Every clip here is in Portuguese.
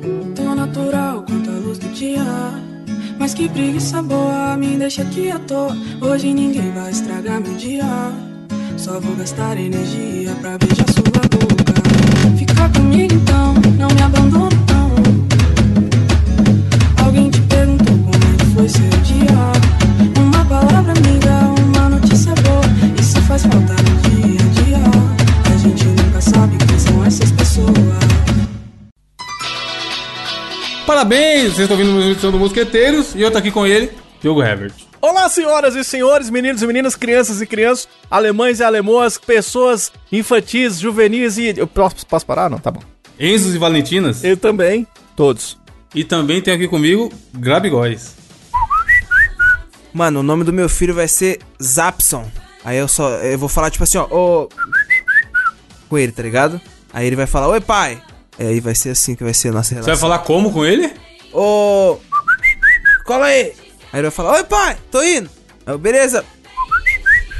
Tão natural quanto a luz do dia. Mas que preguiça boa me deixa aqui à toa. Hoje ninguém vai estragar meu dia. Só vou gastar energia pra beijar sua boca. Fica comigo então, não me abandona Parabéns, vocês estão ouvindo uma edição do Mosqueteiros e eu tô aqui com ele, Diogo Herbert. Olá, senhoras e senhores, meninos e meninas, crianças e crianças, alemães e alemoas, pessoas infantis, juvenis e. Eu posso, posso parar? Não, tá bom. Enzos e Valentinas. Eu também, todos. E também tem aqui comigo Grabigóis. Mano, o nome do meu filho vai ser Zapson. Aí eu só. Eu vou falar tipo assim, ó. Ô. Com ele, tá ligado? Aí ele vai falar, oi pai. Aí vai ser assim que vai ser a nossa Você relação. vai falar como com ele? Ô. Cola aí. Aí ele vai falar, oi pai, tô indo. Eu, beleza.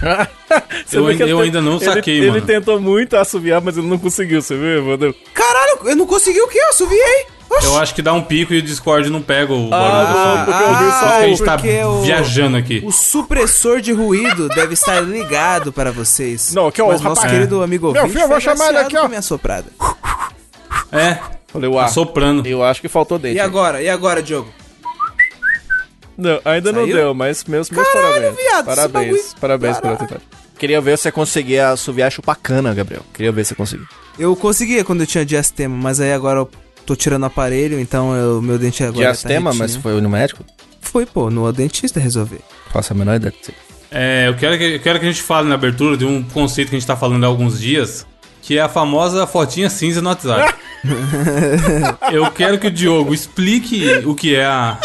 Você Eu ainda- que eu ainda não ele- saquei, ele, mano. tentou muito assoviar, mas ele não conseguiu, você viu, Evandro? Caralho, eu não consegui o quê? Eu subiei. Oxi. Eu acho que dá um pico e o Discord não pega o Ah, barulho do som. porque eu vi só que a gente tá o- viajando aqui. O supressor de ruído deve estar ligado para vocês. Não, ó, Mas o nosso rapaz- querido amigo Meu ouvinte filho, eu vou chamar ele aqui, ó. minha soprada. É, Falei, uau. soprando. Eu acho que faltou dente. E agora? E agora, Diogo? Não, ainda não Saiu? deu, mas meus, meus Caralho, parabéns. viado, parabéns, parabéns pela Caralho. tentativa. Queria ver se você conseguia assoviar chupar cana, Gabriel. Queria ver se você conseguia. Eu conseguia quando eu tinha diastema, mas aí agora eu tô tirando o aparelho, então eu- meu dente agora Diastema, tá mas foi no médico? Foi, pô, no dentista resolver. Faço a menor ideia. É, eu quero, que, eu quero que a gente fale na abertura de um conceito que a gente tá falando há alguns dias, que é a famosa fotinha cinza no WhatsApp. eu quero que o Diogo explique o que é a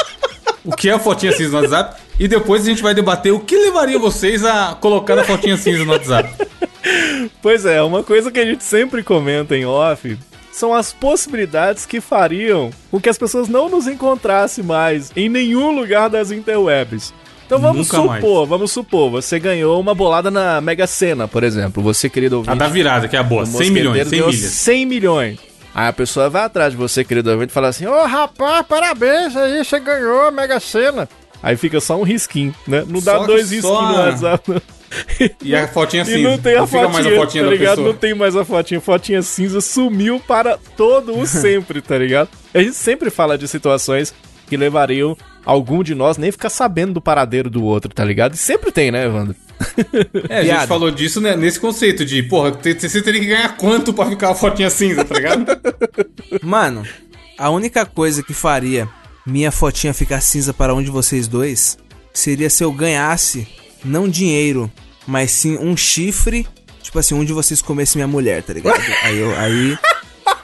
o que é a fotinha cinza no WhatsApp e depois a gente vai debater o que levaria vocês a colocar a fotinha cinza no WhatsApp. Pois é, uma coisa que a gente sempre comenta em off são as possibilidades que fariam com que as pessoas não nos encontrassem mais em nenhum lugar das interwebs. Então vamos Nunca supor, vamos supor, você ganhou uma bolada na Mega Sena, por exemplo. Você, querido A ouvinte, da virada, que é a boa, o 100 milhões, mosqueteiro 100 ganhou milhas. 100 milhões. Aí a pessoa vai atrás de você, querido ouvinte, e fala assim: Ô rapaz, parabéns aí, você ganhou a Mega Sena. Aí fica só um risquinho, né? Não dá Só dois risquinhos no a- WhatsApp, não. E a fotinha E cinza. não tem a fica fotinha, mais a fotinha tá ligado? pessoa. Não tem mais a fotinha. Fotinha cinza sumiu para todo o sempre, tá ligado? A gente sempre fala de situações que levariam algum de nós nem ficar sabendo do paradeiro do outro, tá ligado? E sempre tem, né, Evandro? É, a gente Viado. falou disso né, nesse conceito de, porra, você teria que ganhar quanto pra ficar a fotinha cinza, tá ligado? Mano, a única coisa que faria minha fotinha ficar cinza para um de vocês dois seria se eu ganhasse, não dinheiro, mas sim um chifre. Tipo assim, um de vocês comesse minha mulher, tá ligado? Aí eu. Aí.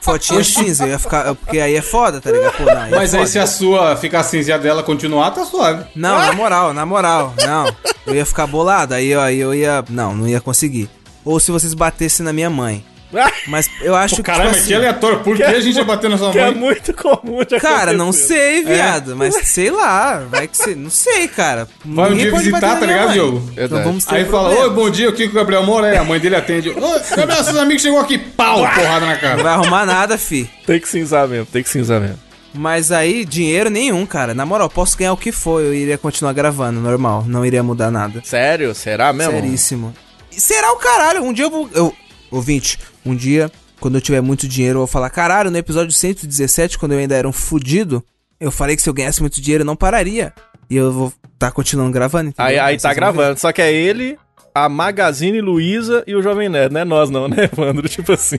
Fotinha cinza, eu ia ficar. Porque aí é foda, tá ligado? Pô, não, aí é Mas aí foda. se a sua ficar cinza e a dela continuar, tá suave. Não, na moral, na moral, não. Eu ia ficar bolado, aí, eu- aí eu ia. Não, não ia conseguir. Ou se vocês batessem na minha mãe. Mas eu acho Pô, que. caralho, tipo mas que assim, aleatório. Por que a gente ia bater na sua Que é mãe? muito comum de Cara, não sei, viado. Mas sei lá. Vai que você. Não sei, cara. Vai um dia pode visitar, tá ligado. Diogo? Então vamos ter Aí um fala, problema. oi, bom dia, aqui que o Gabriel mora. Aí a mãe dele atende. Ô, Gabriel, seus amigos chegou aqui. Pau, porrada na Não cara. vai arrumar nada, fi. Tem que cinzar mesmo, tem que cinzar mesmo. Mas aí, dinheiro nenhum, cara. Na moral, posso ganhar o que for. Eu iria continuar gravando, normal. Não iria mudar nada. Sério? Será mesmo? Seríssimo. Será o caralho. Um dia eu vou. Eu, ouvinte, um dia, quando eu tiver muito dinheiro, eu vou falar: caralho, no episódio 117, quando eu ainda era um fudido, eu falei que se eu ganhasse muito dinheiro, eu não pararia. E eu vou tá continuando gravando. entendeu? Aí, aí Vocês tá ver. gravando, só que é ele, a Magazine Luiza e o Jovem Nerd, não é nós não, né, Evandro? Tipo assim.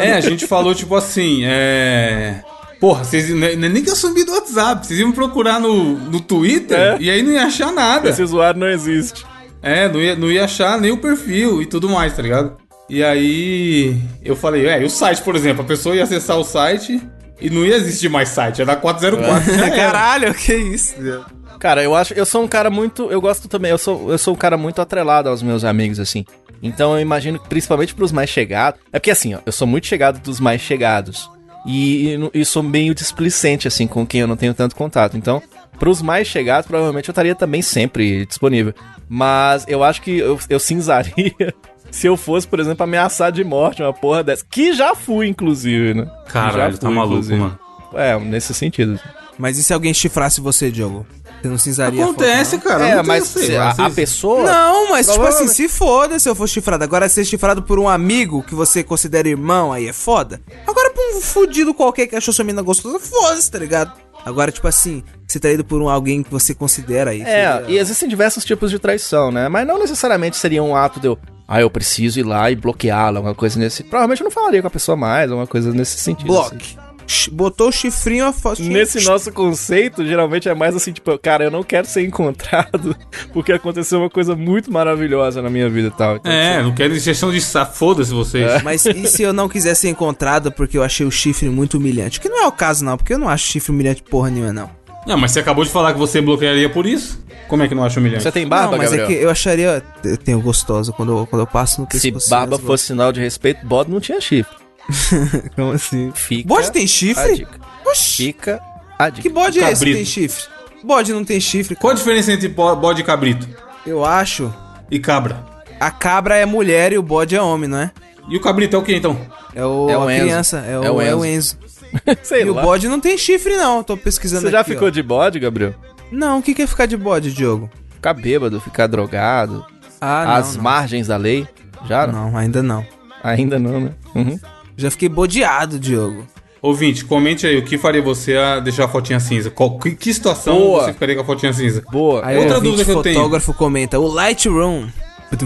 É, a gente falou, tipo assim, é. Porra, vocês não é nem que eu subi do WhatsApp, vocês iam procurar no, no Twitter É. e aí não ia achar nada. Esse usuário não existe. É, não ia, não ia achar nem o perfil e tudo mais, tá ligado? E aí eu falei, é, e o site, por exemplo, a pessoa ia acessar o site e não ia existir mais site, ia dar 404. já era. Caralho, que isso? Cara, eu acho, eu sou um cara muito, eu gosto também, eu sou, eu sou um cara muito atrelado aos meus amigos assim. Então eu imagino que principalmente pros mais chegados, é porque assim, ó, eu sou muito chegado dos mais chegados. E, e, e sou meio displicente assim com quem eu não tenho tanto contato. Então, pros mais chegados, provavelmente eu estaria também sempre disponível. Mas eu acho que eu, eu cinzaria se eu fosse, por exemplo, ameaçar de morte uma porra dessa. Que já fui, inclusive, né? Que Caralho, tá fui, maluco, inclusive. mano. É, nesse sentido. Mas e se alguém chifrasse você, Diogo? Você não cinzaria foto, Acontece, não? cara. é, mas lá, a, a pessoa. Não, mas tipo assim, se foda se eu for chifrado. Agora, ser chifrado por um amigo que você considera irmão, aí é foda. Agora, por um fudido qualquer que achou sua mina gostosa, foda-se, tá ligado? Agora, tipo assim, ser traído por um alguém que você considera aí. É, seria- e existem diversos tipos de traição, né? Mas não necessariamente seria um ato de eu. Ah, eu preciso ir lá e bloqueá-la, alguma coisa nesse. Provavelmente eu não falaria com a pessoa mais, alguma coisa nesse sentido. assim. Block. Sh- Botou o chifrinho, a foto. Nesse nosso conceito, geralmente é mais assim, tipo, cara, eu não quero ser encontrado porque aconteceu uma coisa muito maravilhosa na minha vida e tal. Então, É, não quero injeção de. Foda-se vocês. Mas e se eu não quiser ser encontrado porque eu achei o chifre muito humilhante? Que não é o caso, não, porque eu não acho chifre humilhante porra nenhuma, não. Não, mas você acabou de falar que você bloquearia por isso? Como é que não acha humilhante? Você tem barba, não, mas Gabriel? é que eu acharia. Eu tenho gostosa quando eu, quando eu passo no Se pescoço. barba fosse sinal de respeito, bode não tinha chifre. Como assim? Fica Bode tem a chifre? dica. Oxi. Fica a dica. Que bode é esse que tem chifre? Bode não tem chifre. Qual a diferença entre bo- bode e cabrito? Eu acho. E cabra? A cabra é mulher e o bode é homem, não é? E o cabrito é o que então? É o, É o a Enzo. criança, é o, É o é o Enzo. Enzo. Sei E o lá. bode não tem chifre, não. Tô pesquisando Você já aqui, ficou ó. de bode, Gabriel? Não, o que, que é ficar de bode, Diogo? Ficar bêbado, ficar drogado, Ah, não. às não. margens da lei? Já não? Ainda não. Ainda não, né? Uhum. Já fiquei bodeado, Diogo. Ouvinte, comente aí o que faria você a deixar a fotinha cinza. Qual, que, que situação Boa. você ficaria com a fotinha cinza? Boa. Aí Outra o ouvinte dúvida que eu tenho. fotógrafo comenta, o Lightroom.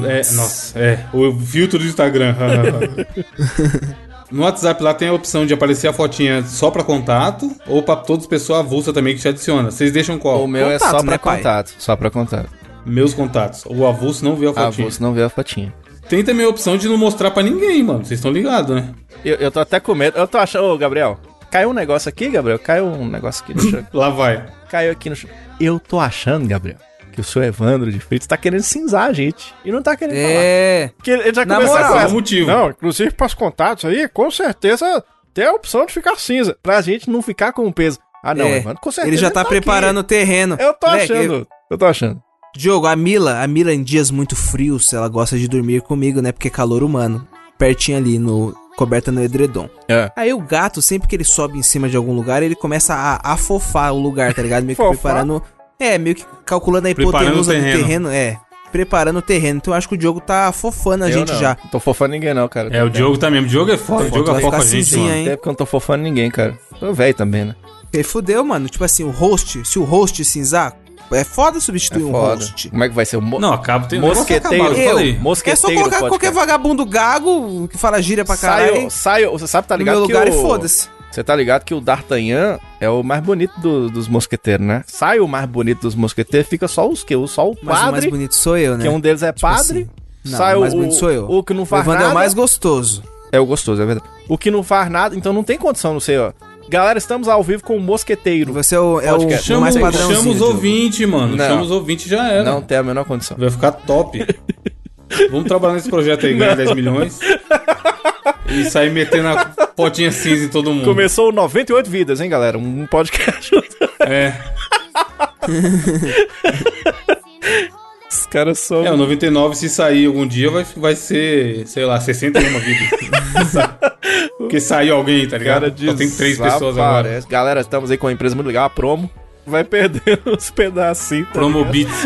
É, nossa, é. O filtro do Instagram. no WhatsApp lá tem a opção de aparecer a fotinha só pra contato ou pra todas as pessoas avulsa também que te adiciona. Vocês deixam qual? O meu é Contato, só pra né, pai? contato. Só pra contato. Meus contatos. O avulso não vê a fotinha. você não vê a fotinha. Tem também a opção de não mostrar pra ninguém, mano. Vocês estão ligados, né? Eu, eu tô até com medo. Eu tô achando. Ô, Gabriel, caiu um negócio aqui, Gabriel? Caiu um negócio aqui no chão. Lá vai. caiu aqui no chão. Eu tô achando, Gabriel, que o seu Evandro de Freitas tá querendo cinzar a gente. E não tá querendo falar. É. Porque ele já Na começou moral, com motivo? Não, inclusive pras contatos aí, com certeza tem a opção de ficar cinza. Pra gente não ficar com o peso. Ah, não, é. Evandro, com certeza. Ele já tá aqui. preparando o terreno. Eu tô achando. Eu tô achando. Diogo, a Mila, a Mila em dias muito frios, ela gosta de dormir comigo, né? Porque é calor humano. Pertinho ali, no coberta no edredom. É. Aí o gato, sempre que ele sobe em cima de algum lugar, ele começa a afofar o lugar, tá ligado? Meio que preparando. É, meio que calculando a hipotenusa do terreno. terreno. É. Preparando o terreno. Então eu acho que o Diogo tá afofando a Eu gente não. já. Não tô fofando ninguém, não, cara. É, o Diogo tá mesmo. O Diogo é foda. O Diogo vai afofa a gente, cinzinha, mano. hein? Até porque eu não tô fofando ninguém, cara. Tô velho também, né? Ele fudeu, mano. Tipo assim, o host, se o host cinzar, é foda É substituir um foda. host. Como é que vai ser o mo Não, acaba. Tem Mosqueteiro. Eu Eu. falei. mosqueteiro? É só colocar qualquer vagabundo gago que fala gíria pra caralho. Saio, saio, você sabe, tá no ligado meu que lugar o... e foda-se. Você tá ligado que o D'Artagnan é o mais bonito do- dos mosqueteiros, né? Sai o mais bonito dos mosqueteiros, fica só os que? Só o Mas o mais padre, bonito sou eu, né? que um deles é padre. assim, Não, sai o mais o, bonito sou eu. o que não O faz Evandro nada. é o mais gostoso. É o gostoso, é verdade. O que não faz nada, então não tem condição, não sei, ó. Galera, estamos ao vivo com o mosqueteiro. Você é o, é o, Podcast. o Chama, mais padrãozinho. chama os ouvintes, mano. Não. Chama os ouvintes já era. Não tem a menor condição. Vai ficar top. Vamos trabalhar nesse projeto aí, ganhar 10 milhões. E sair metendo a potinha cinza em todo mundo. Começou o 98 vidas, hein, galera? Um podcast. É. Os caras são. É, o 99, se sair algum dia, vai, vai ser, sei lá, 61 vidas. Porque saiu alguém, tá ligado? cara Só tem três pessoas agora. Galera, estamos aí com uma empresa muito legal, a Promo. Vai perdendo os pedacinhos. tá Promo? Beats.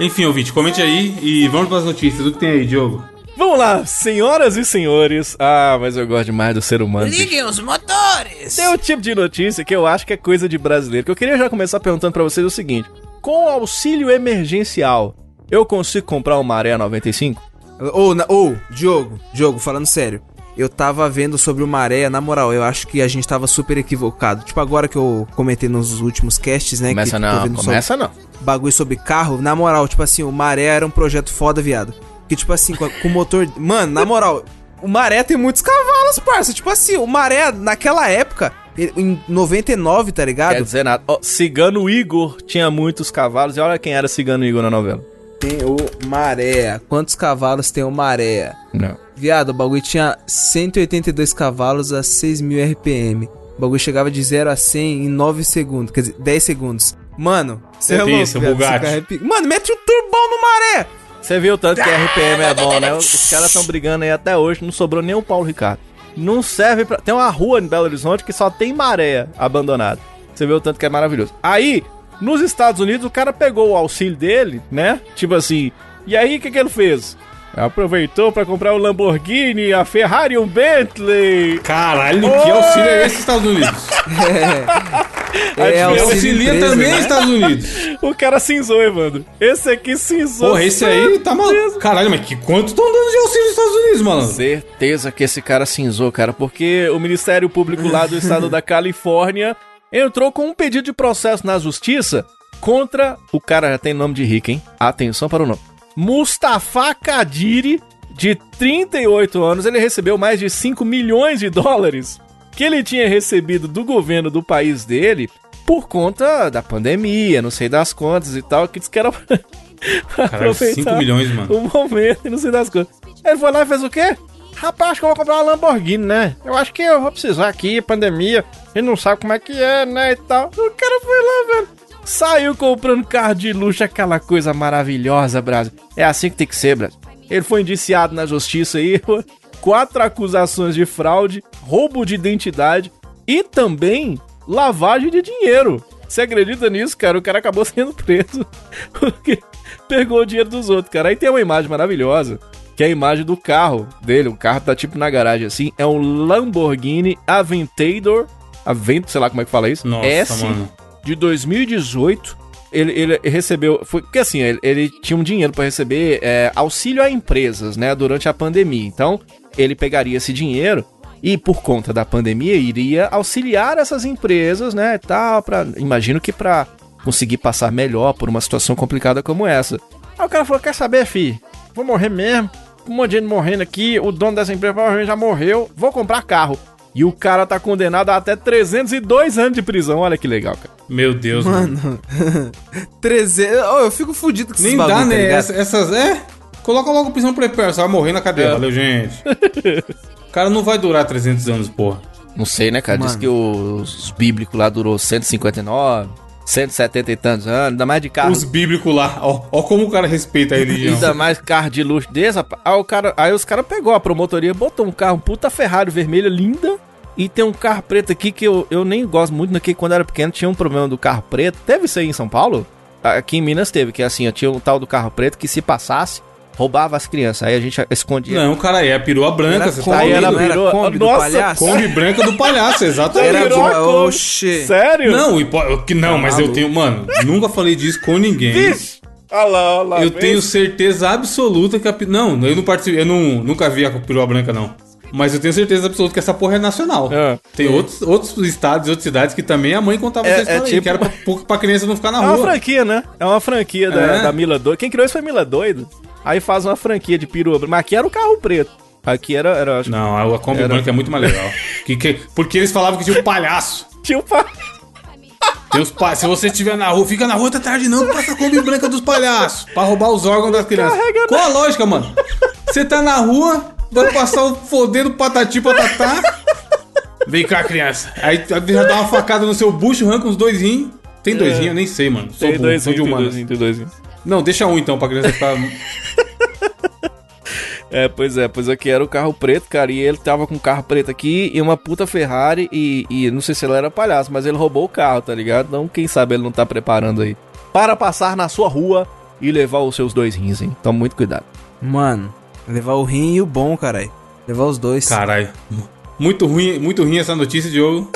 Enfim, ouvinte, comente aí e vamos para as notícias. O que tem aí, Diogo? Vamos lá, senhoras e senhores. Ah, mas eu gosto demais do ser humano. Liguem os motores! Tem um tipo de notícia que eu acho que é coisa de brasileiro. Que eu queria já começar perguntando pra vocês o seguinte: com auxílio emergencial, eu consigo comprar uma Maré 95? Ou, ou, Diogo, Diogo, falando sério. Eu tava vendo sobre o Maré, na moral, eu acho que a gente tava super equivocado. Tipo, agora que eu comentei nos últimos casts, né? Começa que tô não, começa não. sobre bagulho sobre carro, na moral, tipo assim, o Maré era um projeto foda, viado. Que, tipo assim, com, o motor. Mano, na moral, o Maré tem muitos cavalos, parça. Tipo assim, o Maré, naquela época, em 99, tá ligado? Quer dizer nada. Ó, Cigano Igor tinha muitos cavalos. E olha quem era Cigano Igor na novela. Tem o Maré. Quantos cavalos tem o Maré? Não. Viado, o bagulho tinha 182 cavalos a 6 mil RPM. O bagulho chegava de 0 a 100 em 9 segundos, quer dizer, 10 segundos. Mano, você é louco, esse, o viado, Bugatti. carro é pica. Mano, mete o turbão no maré! Você viu o tanto que a RPM é bom, né? Os caras estão brigando aí até hoje, não sobrou nem o Paulo Ricardo. Não serve pra. Tem uma rua em Belo Horizonte que só tem maré abandonada. Você vê o tanto que é maravilhoso. Aí, nos Estados Unidos, o cara pegou o auxílio dele, né? Tipo assim. E aí, o que, que ele fez? Aproveitou pra comprar o Lamborghini, a Ferrari um Bentley. Caralho, que auxílio é esse, Estados Unidos? É, E auxílio Auxilia também, né? Estados Unidos. O cara cinzou, Evandro. Esse aqui cinzou. Porra, esse aí tá maluco. Caralho, mas que quanto estão dando de auxílio nos Estados Unidos, mano? Certeza que esse cara cinzou, cara, porque o Ministério Público lá do estado da Califórnia entrou com um pedido de processo na justiça contra. O cara já tem nome de rico, hein? Atenção para o nome. Mustafa Kadiri, de 38 anos, ele recebeu mais de 5 milhões de dólares que ele tinha recebido do governo do país dele por conta da pandemia, não sei das contas e tal, que disse que era Caralho, 5 milhões, mano. o momento e não sei das coisas. Ele foi lá e fez o quê? Rapaz, acho que eu vou comprar uma Lamborghini, né? Eu acho que eu vou precisar aqui, pandemia. Ele não sabe como é que é, né? E tal. O cara foi lá, velho. Saiu comprando carro de luxo, aquela coisa maravilhosa, Brasil. É assim que tem que ser, Brasil. Ele foi indiciado na justiça aí, quatro acusações de fraude, roubo de identidade e também lavagem de dinheiro. Você acredita nisso, cara? O cara acabou sendo preso porque pegou o dinheiro dos outros, cara. Aí tem uma imagem maravilhosa, que é a imagem do carro dele. O carro tá tipo na garagem assim. É um Lamborghini Aventador. Avento, sei lá como é que fala isso. Nossa, S mano. De 2018. Ele, ele recebeu. Foi porque assim, ele, ele tinha um dinheiro para receber é, auxílio a empresas, né? Durante a pandemia. Então, ele pegaria esse dinheiro e, por conta da pandemia, iria auxiliar essas empresas, né? Tal, pra, imagino que para conseguir passar melhor por uma situação complicada como essa. Aí o cara falou: Quer saber, fi? Vou morrer mesmo. Um monte de gente morrendo aqui. O dono dessa empresa provavelmente já morreu. Vou comprar carro. E o cara tá condenado a até 302 anos de prisão. Olha que legal, cara. Meu Deus, mano. Mano, 300. Oh, eu fico fudido com esses Nem bagulho, dá, tá né? Essa- essas. É. Coloca logo prisão prepara, você vai morrer na cadeia. É. Valeu, gente. o cara não vai durar 300 anos, porra. Não sei, né, cara? Diz Mano. que os bíblicos lá durou 159, 170 e tantos anos, ainda mais de carro. Os bíblicos lá. Ó, ó como o cara respeita a religião. Ainda mais carro de luxo desse, rapaz. Aí, o cara, aí os caras pegou a promotoria, botou um carro, um puta Ferrari vermelha, linda. E tem um carro preto aqui que eu, eu nem gosto muito, porque quando eu era pequeno tinha um problema do carro preto. Teve isso aí em São Paulo? Aqui em Minas teve, que assim, tinha um tal do carro preto que se passasse, roubava as crianças. Aí a gente escondia. Não, cara, é a perua branca, Era você tá Aí ela vendo? não era virou- Kombi do Nossa, palhaço? Kombi branca do palhaço, exatamente. Era Kombi. Oxê. Sério? Não, po- que não, mas eu tenho, mano, nunca falei disso com ninguém. Vixe! Olha lá, olha lá. Eu tenho certeza absoluta que a. Não, eu não participei, eu não, nunca vi a perua branca, não. Mas eu tenho certeza absoluta que essa porra é nacional. É. Tem outros, outros estados e outras cidades que também a mãe contava É- essa história é aí, tipo- que era pra, pra criança não ficar na É uma rua. franquia, né? É uma franquia da, É. da Mila Doido. Quem criou isso foi Mila Doido. Aí faz uma franquia de perua. Mas aqui era o carro preto. Aqui era, era Não, a Kombi Era- branca é muito mais legal. Que, que- porque eles falavam que tinha um palhaço. Tinha um pa... Tem os pa- Se você estiver na rua, fica na rua até tarde não, passa a Kombi branca dos palhaços. Pra roubar os órgãos das crianças. Carrega Qual a lógica, mano? Você tá na rua, vai passar o fodendo patati patatá. Vem cá, criança. Aí já dá uma facada no seu bucho, arranca uns dois rins. Tem dois rins? Eu nem sei, mano. Sou Tem burro, dois, sou tem de dois, tem dois. Não, deixa um então, pra criança ficar... É, pois é, pois aqui era o carro preto, cara, e ele tava com um carro preto aqui e uma puta Ferrari e, e não sei se ele era palhaço, mas ele roubou o carro, tá ligado? Então, quem sabe ele não tá preparando aí para passar na sua rua e levar os seus dois rins, hein? Toma muito cuidado. Mano, levar o rim e o bom, caralho. Levar os dois. Caralho. Muito ruim, muito ruim essa notícia, Diogo.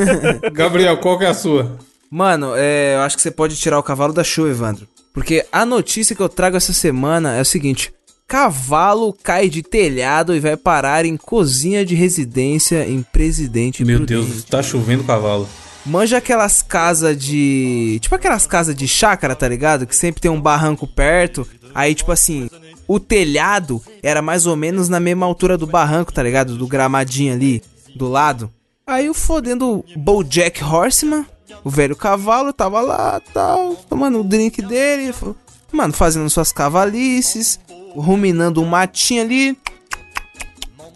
Gabriel, qual que é a sua? Mano, é, eu acho que você pode tirar o cavalo da chuva, Evandro. Porque a notícia que eu trago essa semana é o seguinte: cavalo cai de telhado e vai parar em cozinha de residência em Presidente Meu Prudente. Deus, tá chovendo cavalo. Manja aquelas casas de. Tipo aquelas casas de chácara, tá ligado? Que sempre tem um barranco perto. Aí, tipo assim, o telhado era mais ou menos na mesma altura do barranco, tá ligado? Do gramadinho ali, do lado. Aí o fodendo Bojack Horseman, o velho cavalo, tava lá, tal, tomando o drink dele. Mano, fazendo suas cavalices, ruminando um matinho ali.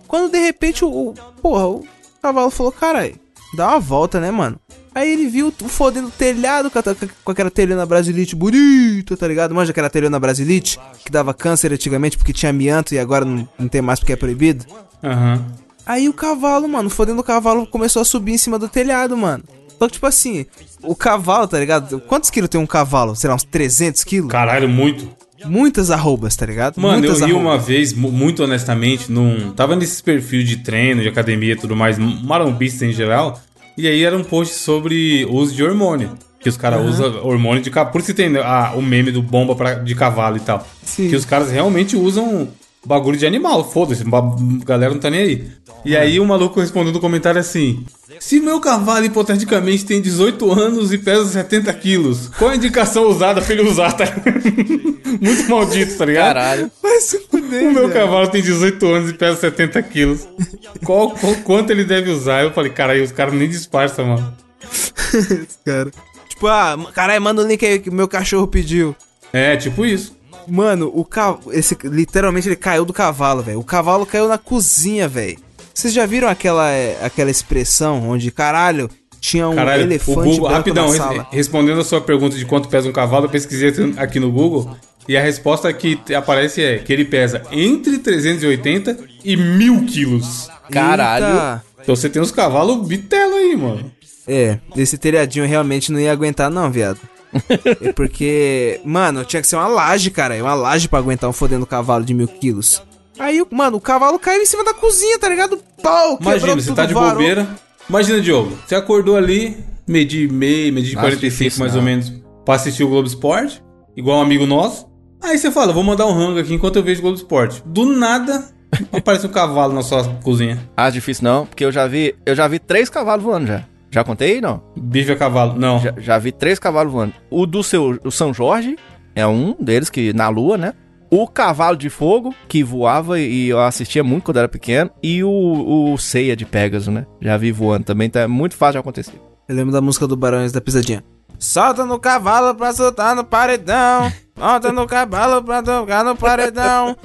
Quando de repente o. o- Porra, o cavalo falou, caralho, dá uma volta, né, mano? Aí ele viu o fodendo telhado com, a- com aquela telhona brasilite bonita, tá ligado? Manja aquela telhona brasilite que dava câncer antigamente porque tinha amianto e agora não, não tem mais porque é proibido. Aham. Aí o cavalo, mano, fodendo o cavalo começou a subir em cima do telhado, mano. Só que, tipo assim, o cavalo, tá ligado? Quantos quilos tem um cavalo? Sei lá, uns 300 quilos? Caralho, muito. Muitas arrobas, tá ligado? Mano, Muitas eu ri arrobas. uma vez, mu- muito honestamente, num. Tava nesses perfil de treino, de academia e tudo mais, marombista em geral. E aí era um post sobre uso de hormônio. Que os caras usam hormônio de cavalo. Por isso que tem ah, o meme do bomba pra, de cavalo e tal. Sim. Que os caras realmente usam bagulho de animal. Foda-se, galera não tá nem aí. E aí o maluco respondeu no comentário assim: Se meu cavalo hipoteticamente tem 18 anos e pesa 70 quilos, qual a indicação usada pra ele usar? Tá? Muito maldito, tá ligado? Caralho. Vai se fuder, O meu cavalo tem 18 anos e pesa 70 quilos. Qual, qual- quanto ele deve usar? Eu falei, cara, aí os caras nem disfarçam, mano. cara. Tipo, ah, caralho, manda o link aí que meu cachorro pediu. É, tipo isso. Mano, o cavalo. Esse, literalmente ele caiu do cavalo, velho. O cavalo caiu na cozinha, velho. Vocês já viram aquela, é, aquela expressão onde, caralho, tinha um Caralho, o elefante Google, branco rapidão, na res- sala? respondendo a sua pergunta de quanto pesa um cavalo, eu pesquisei aqui no Google. E a resposta que aparece é que ele pesa entre 380 e 1000 quilos. Caralho. Eita. Então você tem uns cavalos bitelo aí, mano. É, esse telhadinho realmente não ia aguentar, não, viado. É porque, mano, tinha que ser uma laje, cara. Uma laje pra aguentar um fodendo cavalo de mil quilos. Aí, mano, o cavalo caiu em cima da cozinha, tá ligado? Pau, Imagina, você tudo, tá de varou. bobeira. Imagina, Diogo, você acordou ali, meio-dia e meio, Acho 45 difícil, mais não. ou menos, pra assistir o Globo Esporte, igual um amigo nosso. Aí você fala, vou mandar um rango aqui enquanto eu vejo o Globo Esporte. Do nada, aparece um cavalo na sua cozinha. Ah, difícil não, porque eu já vi, eu já vi três cavalos voando já. Já contei, não? Bicho a cavalo, não. Já, já vi três cavalos voando. O do seu o São Jorge é um deles, que na lua, né? O Cavalo de Fogo, que voava e eu assistia muito quando era pequeno. E o, o Ceia de Pegasus, né? Já vi voando também, É muito fácil de acontecer. Eu lembro da música do Barões da Pisadinha. Solta no cavalo pra soltar no paredão. Solta no cavalo pra tocar no paredão.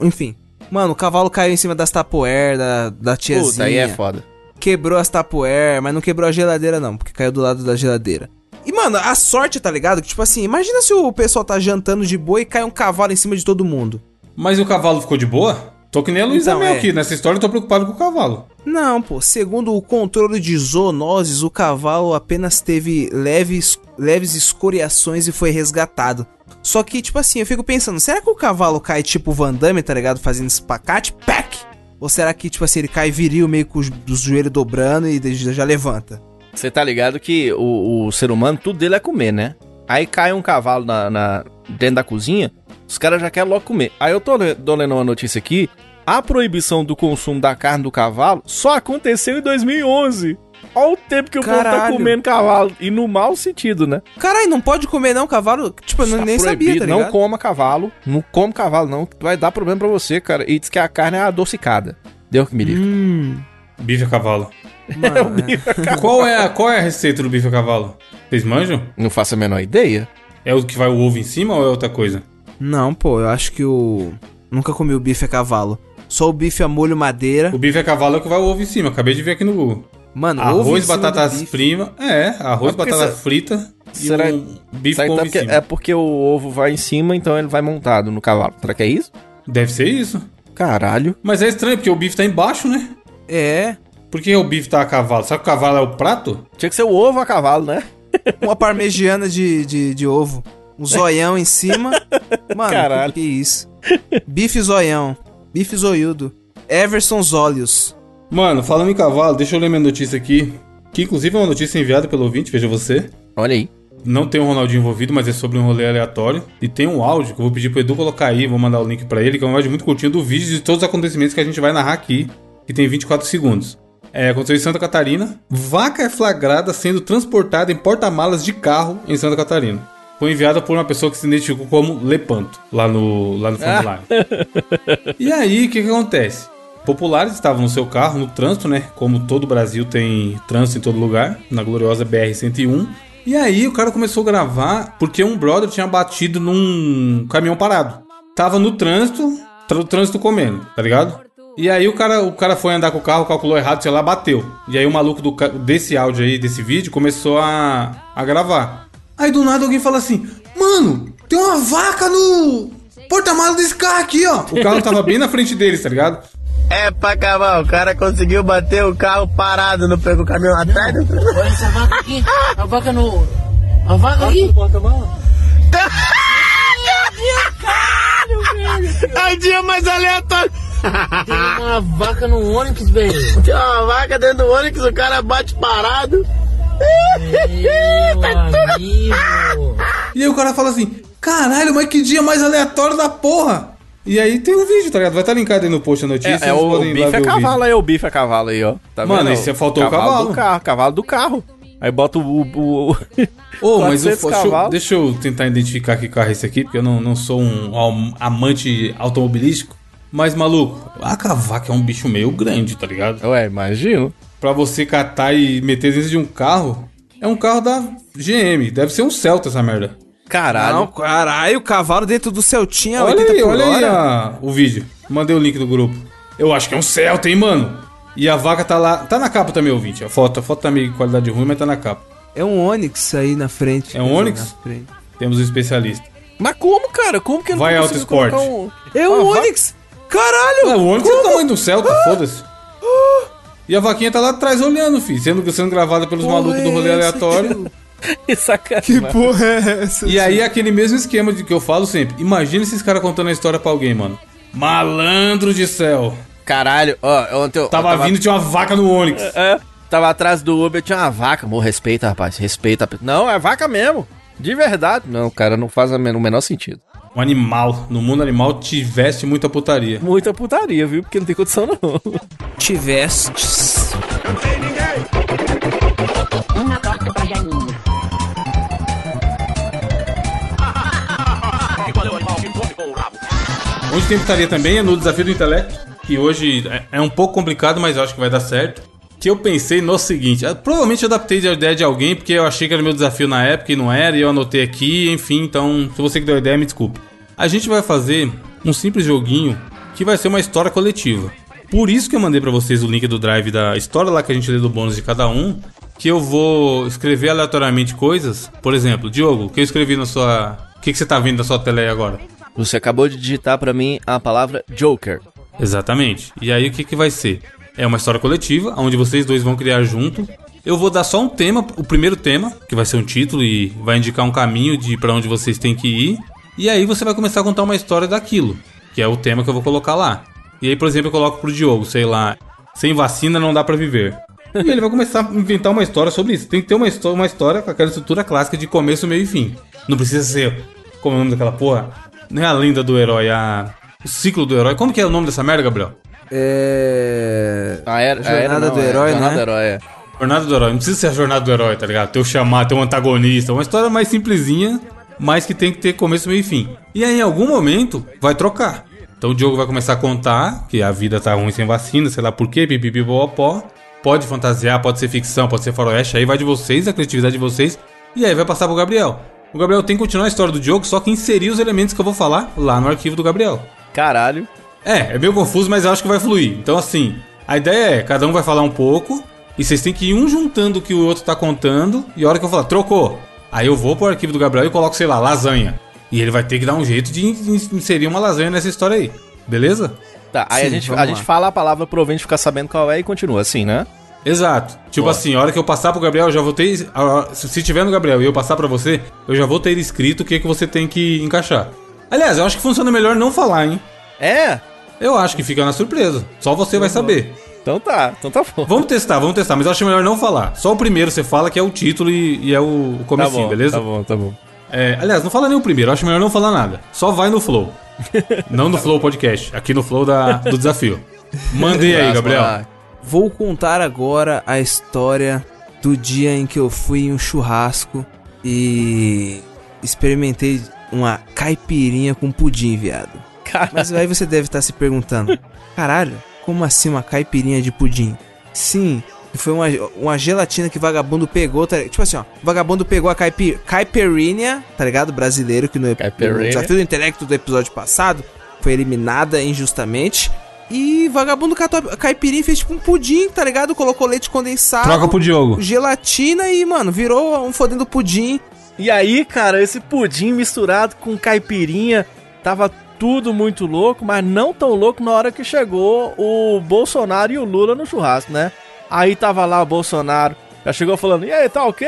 Enfim. Mano, o cavalo caiu em cima das tapoer da, da tiazinha. Puta, aí é foda. Quebrou as tapoer, mas não quebrou a geladeira não, porque caiu do lado da geladeira. E, mano, a sorte, tá ligado? Que, tipo assim, imagina se o pessoal tá jantando de boa e cai um cavalo em cima de todo mundo. Mas o cavalo ficou de boa? Tô que nem a Luísa Então, Mel é. aqui. Nessa história eu tô preocupado com o cavalo. Não, pô. Segundo o controle de zoonoses, o cavalo apenas teve leves, leves escoriações e foi resgatado. Só que, tipo assim, eu fico pensando, será que o cavalo cai tipo Van Damme, tá ligado? Fazendo espacate, pack? Ou será que, tipo assim, ele cai viril meio com os, os joelhos dobrando e já levanta? Você tá ligado que o, o ser humano, tudo dele é comer, né? Aí cai um cavalo na, na- dentro da cozinha, os caras já querem logo comer. Aí eu tô, tô lendo uma notícia aqui, a proibição do consumo da carne do cavalo só aconteceu em 2011. Olha o tempo que o povo tá Caralho. comendo cavalo, e no mau sentido, né? Caralho, não pode comer não, cavalo? Tipo, eu não- Tá nem sabia, tá não coma cavalo, não come cavalo não, vai dar problema pra você, cara. E diz que a carne é adocicada. Deu que me livre. Hum, Bife a cavalo. mano, é. qual, é a, qual é a receita do bife a cavalo? Vocês manjam? Não faço a menor ideia. É o que vai o ovo em cima ou é outra coisa? Não, pô, eu acho que o... Nunca comi o bife a cavalo. Só o bife a molho madeira. O bife a cavalo é o que vai o ovo em cima. Acabei de ver aqui no Google. Mano, Arroz, batatas bife. primas. É, arroz, que batata cê- frita e Será- um bife Será cima. é porque o ovo vai em cima, então ele vai montado no cavalo. Será que é isso? Deve ser isso. Caralho. Mas é estranho, porque o bife tá embaixo, né? É, Por que o bife tá a cavalo? Será que o cavalo é o prato? Tinha que ser o ovo a cavalo, né? uma parmegiana de, de, de ovo. Um zoião em cima. Mano, Caralho. que, que isso? Bife zoião. Bife zoiudo. Everson Zólios. Mano, falando em cavalo, deixa eu ler minha notícia aqui. Que inclusive é uma notícia enviada pelo ouvinte, veja você. Olha aí. Não tem o Ronaldinho envolvido, mas é sobre um rolê aleatório. E tem um áudio que eu vou pedir pro Edu colocar aí, vou mandar o link pra ele, que é um áudio muito curtinho do vídeo de todos os acontecimentos que a gente vai narrar aqui, que tem 24 segundos. É, aconteceu em Santa Catarina. Vaca é flagrada sendo transportada em porta-malas de carro em Santa Catarina. Foi enviada por uma pessoa que se identificou como Lepanto, lá no, lá no formulário. E aí, o que, que acontece? Populares estavam no seu carro, no trânsito, né? Como todo o Brasil tem trânsito em todo lugar, na gloriosa BR-101. E aí o cara começou a gravar porque um brother tinha batido num caminhão parado. Tava no trânsito, tra- o trânsito comendo, tá ligado? E aí o cara, o cara foi andar com o carro, calculou errado, sei lá, bateu. E aí o maluco do, desse áudio aí, desse vídeo, começou a, a gravar. Aí do nada alguém fala assim, mano, tem uma vaca no porta-malas desse carro aqui, ó. O carro tava bem na frente deles, tá ligado? É pra acabar, o cara conseguiu bater o carro parado, não pegou o caminhão atrás. Olha essa vaca aqui. A vaca no. A vaca aqui. É o dia mais aleatório. Tem uma vaca no Onix, velho. Tem uma vaca dentro do ônibus, o cara bate parado. Meu amigo. E aí o cara fala assim, caralho, mas que dia mais aleatório da porra. E aí tem um vídeo, tá ligado? Vai estar linkado aí no post da notícia. É, é o, lá bife é o cavalo aí, o bife é cavalo aí, ó. Tá Mano, vendo? aí você faltou o cavalo. do carro, cavalo do carro. Aí bota o... o, o- Ô, mas eu, 400 deixa, deixa eu tentar identificar que carro é esse aqui, porque eu não, não sou um am- amante automobilístico. Mas, maluco, a cavaca é um bicho meio grande, tá ligado? Ué, imagino. Pra você catar e meter dentro de um carro, é um carro da GM. Deve ser um Celta essa merda. Caralho. Não, caralho, o cavalo dentro do Celtinha, olha 80 aí, por olha aí hora. a- o vídeo. Mandei o link do grupo. Eu acho que é um Celta, hein, mano? E a vaca tá lá. Tá na capa também, ouvinte. A foto, a foto tá meio de qualidade ruim, mas tá na capa. É um Onix aí na frente. É um Onix? frente. Temos um especialista. Mas como, cara? Como que eu não Vai Sport. colocar um... É um Uma Onix! Caralho! É, o ônibus é o tamanho do Celta, foda-se. E a vaquinha tá lá atrás olhando, filho. Sendo, sendo gravada pelos malucos do rolê é aleatório. Que sacanagem. porra é essa? E aí, aquele mesmo esquema de que eu falo sempre. Imagina esses caras contando a história pra alguém, mano. Malandro de céu. Caralho, ó, ontem eu... Tava, eu vindo, tinha uma vaca no Onix. É, tava atrás do Uber, tinha uma vaca. Amor, respeita, rapaz, respeita. Não, é vaca mesmo. De verdade. Não, cara, não faz o menor sentido. Um animal. No mundo animal tivesse muita putaria. Muita putaria, viu? Porque não tem condição, não. Tivestes. Onde tem putaria também é no Desafio do Intelecto, que hoje é- é um pouco complicado, mas eu acho que vai dar certo. Que eu pensei no seguinte, ah, provavelmente eu adaptei a ideia de alguém, porque eu achei que era meu desafio na época e não era, e eu anotei aqui, enfim, então, se você que deu a ideia, me desculpe. A gente vai fazer um simples joguinho que vai ser uma história coletiva. Por isso que eu mandei pra vocês o link do drive da história lá que a gente lê do bônus de cada um, que eu vou escrever aleatoriamente coisas. Por exemplo, Diogo, o que eu escrevi na sua... O que, que você tá vendo na sua tela aí agora? Você acabou de digitar pra mim a palavra Joker. Exatamente. E aí o que, que vai ser? É uma história coletiva, onde vocês dois vão criar junto. Eu vou dar só um tema, o primeiro tema, que vai ser um título e vai indicar um caminho de para onde vocês têm que ir. E aí você vai começar a contar uma história daquilo, que é o tema que eu vou colocar lá. E aí, por exemplo, eu coloco pro Diogo, sei lá, sem vacina não dá pra viver. E ele vai começar a inventar uma história sobre isso. Tem que ter uma, histó- uma história com aquela estrutura clássica de começo, meio e fim. Não precisa ser. Como é o nome daquela porra? Não é a lenda do herói, a. O ciclo do herói. Como que é o nome dessa merda, Gabriel? É. A era, Jornada do herói, Jornada né? do herói, é. Jornada do herói. Não precisa ser a jornada do herói, tá ligado? Ter o chamado, ter um antagonista. Uma história mais simplesinha, mas que tem que ter começo, meio e fim. E aí, em algum momento, vai trocar. Então o Diogo vai começar a contar que a vida tá ruim sem vacina, sei lá por quê, pipipipopó. Pode fantasiar, pode ser ficção, pode ser faroeste. Aí vai de vocês, a criatividade de vocês. E aí vai passar pro Gabriel. O Gabriel tem que continuar a história do Diogo, só que inserir os elementos que eu vou falar lá no arquivo do Gabriel. Caralho. É, é meio confuso, mas eu acho que vai fluir. Então, assim, a ideia é, cada um vai falar um pouco, e vocês têm que ir um juntando o que o outro tá contando, e a hora que eu falar, trocou. Aí eu vou pro arquivo do Gabriel e coloco, sei lá, lasanha. E ele vai ter que dar um jeito de in- inserir uma lasanha nessa história aí. Beleza? Tá, aí Sim, a, gente, a gente fala a palavra pro ouvinte ficar sabendo qual é e continua assim, né? Exato. Tipo Boa. assim, a hora que eu passar pro Gabriel, eu já vou ter. Se tiver no Gabriel e eu passar pra você, eu já vou ter escrito o que, que você tem que encaixar. Aliás, eu acho que funciona melhor não falar, hein? É? Eu acho que fica na surpresa. Só você vai saber. Então tá, então tá bom. Vamos testar, vamos testar, mas eu acho melhor não falar. Só o primeiro você fala, que é o título e, e é o, o Tá beleza? tá bom, tá bom. É, aliás, não fala nem o primeiro, eu acho melhor não falar nada. Só vai no Flow. não no Flow Podcast, aqui no Flow da, do desafio. Mandei aí, Gabriel. Vou contar agora a história do dia em que eu fui em um churrasco e experimentei uma caipirinha com pudim, viado. Mas aí você deve estar se perguntando: caralho, como assim uma caipirinha de pudim? Sim, foi uma, uma gelatina que vagabundo pegou, tá, tipo assim, ó, vagabundo pegou a caipi, caipirinha, tá ligado? Brasileiro, que no, Caipirinha. no desafio do intelecto do episódio passado foi eliminada injustamente. E vagabundo catou caipirinha e fez tipo um pudim, tá ligado? Colocou leite condensado, Troca pro Diogo. gelatina e, mano, virou um fodendo pudim. E aí, cara, esse pudim misturado com caipirinha, tava tudo muito louco, mas não tão louco na hora que chegou o Bolsonaro e o Lula no churrasco, né? Aí tava lá o Bolsonaro, já chegou falando, e aí, tá ok?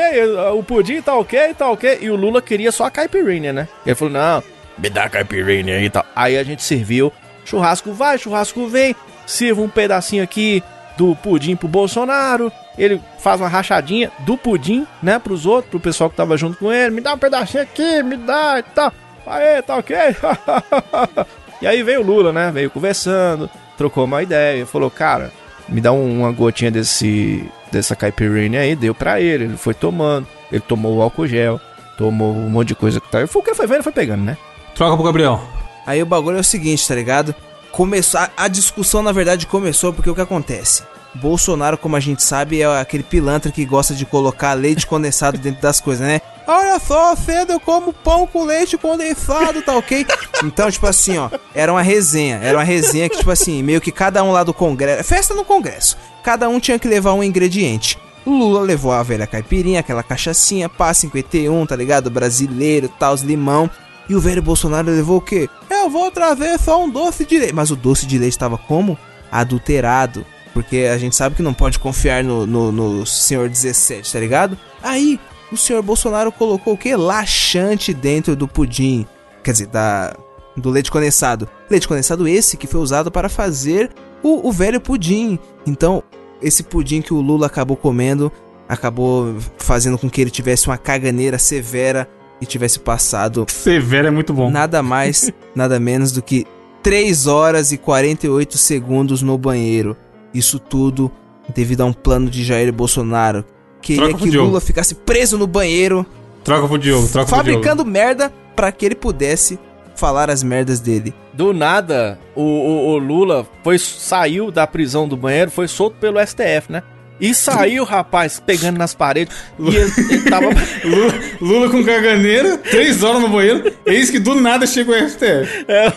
O pudim tá ok, tá ok? E o Lula queria só a caipirinha, né? Ele falou, não, me dá a caipirinha aí e tal. Aí a gente serviu, churrasco vai, churrasco vem, sirva um pedacinho aqui do pudim pro Bolsonaro, ele faz uma rachadinha do pudim, né, pros outros, pro pessoal que tava junto com ele, me dá um pedacinho aqui, me dá e tal. Aê, tá ok? e aí veio o Lula, né, veio conversando, trocou uma ideia, falou, cara, me dá um- uma gotinha desse dessa caipirinha aí, deu pra ele, ele foi tomando, ele tomou o álcool gel, tomou um monte de coisa que tá, foi o que foi vendo, foi pegando, né? Troca pro Gabriel. Aí o bagulho é o seguinte, tá ligado? Começou, a, a discussão na verdade começou porque o que acontece? Bolsonaro, como a gente sabe, é aquele pilantra que gosta de colocar leite condensado dentro das coisas, né? Olha só, cedo eu como pão com leite condensado, tá ok? Então, tipo assim, ó, era uma resenha. Era uma resenha que, tipo assim, meio que cada um lá do Congresso. Festa no Congresso. Cada um tinha que levar um ingrediente. Lula levou a velha caipirinha, aquela cachaçinha, pá 51, tá ligado? Brasileiro, tal, limão. E o velho Bolsonaro levou o quê? Eu vou trazer só um doce de leite. Mas o doce de leite tava como? Adulterado. Porque a gente sabe que não pode confiar no, no, no senhor 17, tá ligado? Aí, o senhor Bolsonaro colocou o quê? Laxante dentro do pudim. Quer dizer, da, do leite condensado. Leite condensado esse que foi usado para fazer o, o velho pudim. Então, esse pudim que o Lula acabou comendo acabou fazendo com que ele tivesse uma caganeira severa e tivesse passado Severo é muito bom. nada mais, nada menos do que 3 horas e 48 segundos no banheiro. Isso tudo devido a um plano de Jair Bolsonaro. Queria Troca pro que Diogo. Lula ficasse preso no banheiro, Troca pro Diogo, troca pro Diogo. fabricando merda para que ele pudesse falar as merdas dele. Do nada, o, o- o Lula foi, saiu da prisão do banheiro, foi solto pelo STF, né? E saiu, rapaz, pegando nas paredes. E ele, ele tava. Lula, Lula com caganeira, três horas no banheiro, eis que do nada chega o STF. É,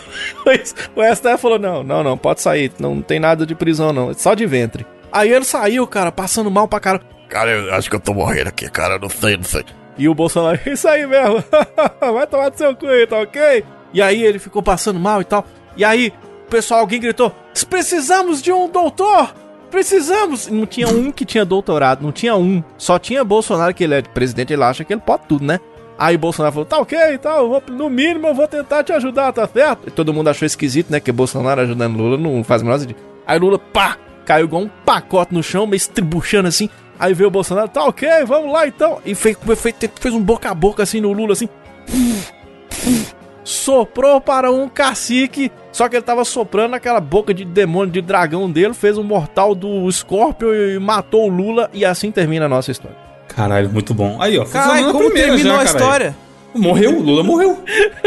o STF falou: não, não, não, pode sair, não tem nada de prisão, não, só de ventre. Aí ele saiu, cara, passando mal pra caramba. Cara, eu acho que eu tô morrendo aqui, cara. Eu não sei, não sei. E o Bolsonaro, isso aí mesmo, vai tomar do seu cu aí, tá ok? E aí ele ficou passando mal e tal. E aí, o pessoal, alguém gritou: precisamos de um doutor! Precisamos! Não tinha um que tinha doutorado, não tinha um. Só tinha Bolsonaro, que ele é presidente, ele acha que ele pode tudo, né? Aí Bolsonaro falou, tá ok, eu vou, no mínimo eu vou tentar te ajudar, tá certo? E todo mundo achou esquisito, né, que Bolsonaro ajudando Lula não faz menor sentido. Aí Lula, pá, caiu igual um pacote no chão, meio estribuchando assim. Aí veio o Bolsonaro, tá ok, vamos lá então. E fez, fez, fez um boca a boca assim no Lula, assim. Soprou para um cacique, só que ele tava soprando aquela boca de demônio de dragão dele, fez um mortal do Scorpion e matou o Lula, e assim termina a nossa história. Caralho, muito bom. Aí, ó. Caralho, como primeira terminou já, a caralho. história? Morreu, o Lula morreu.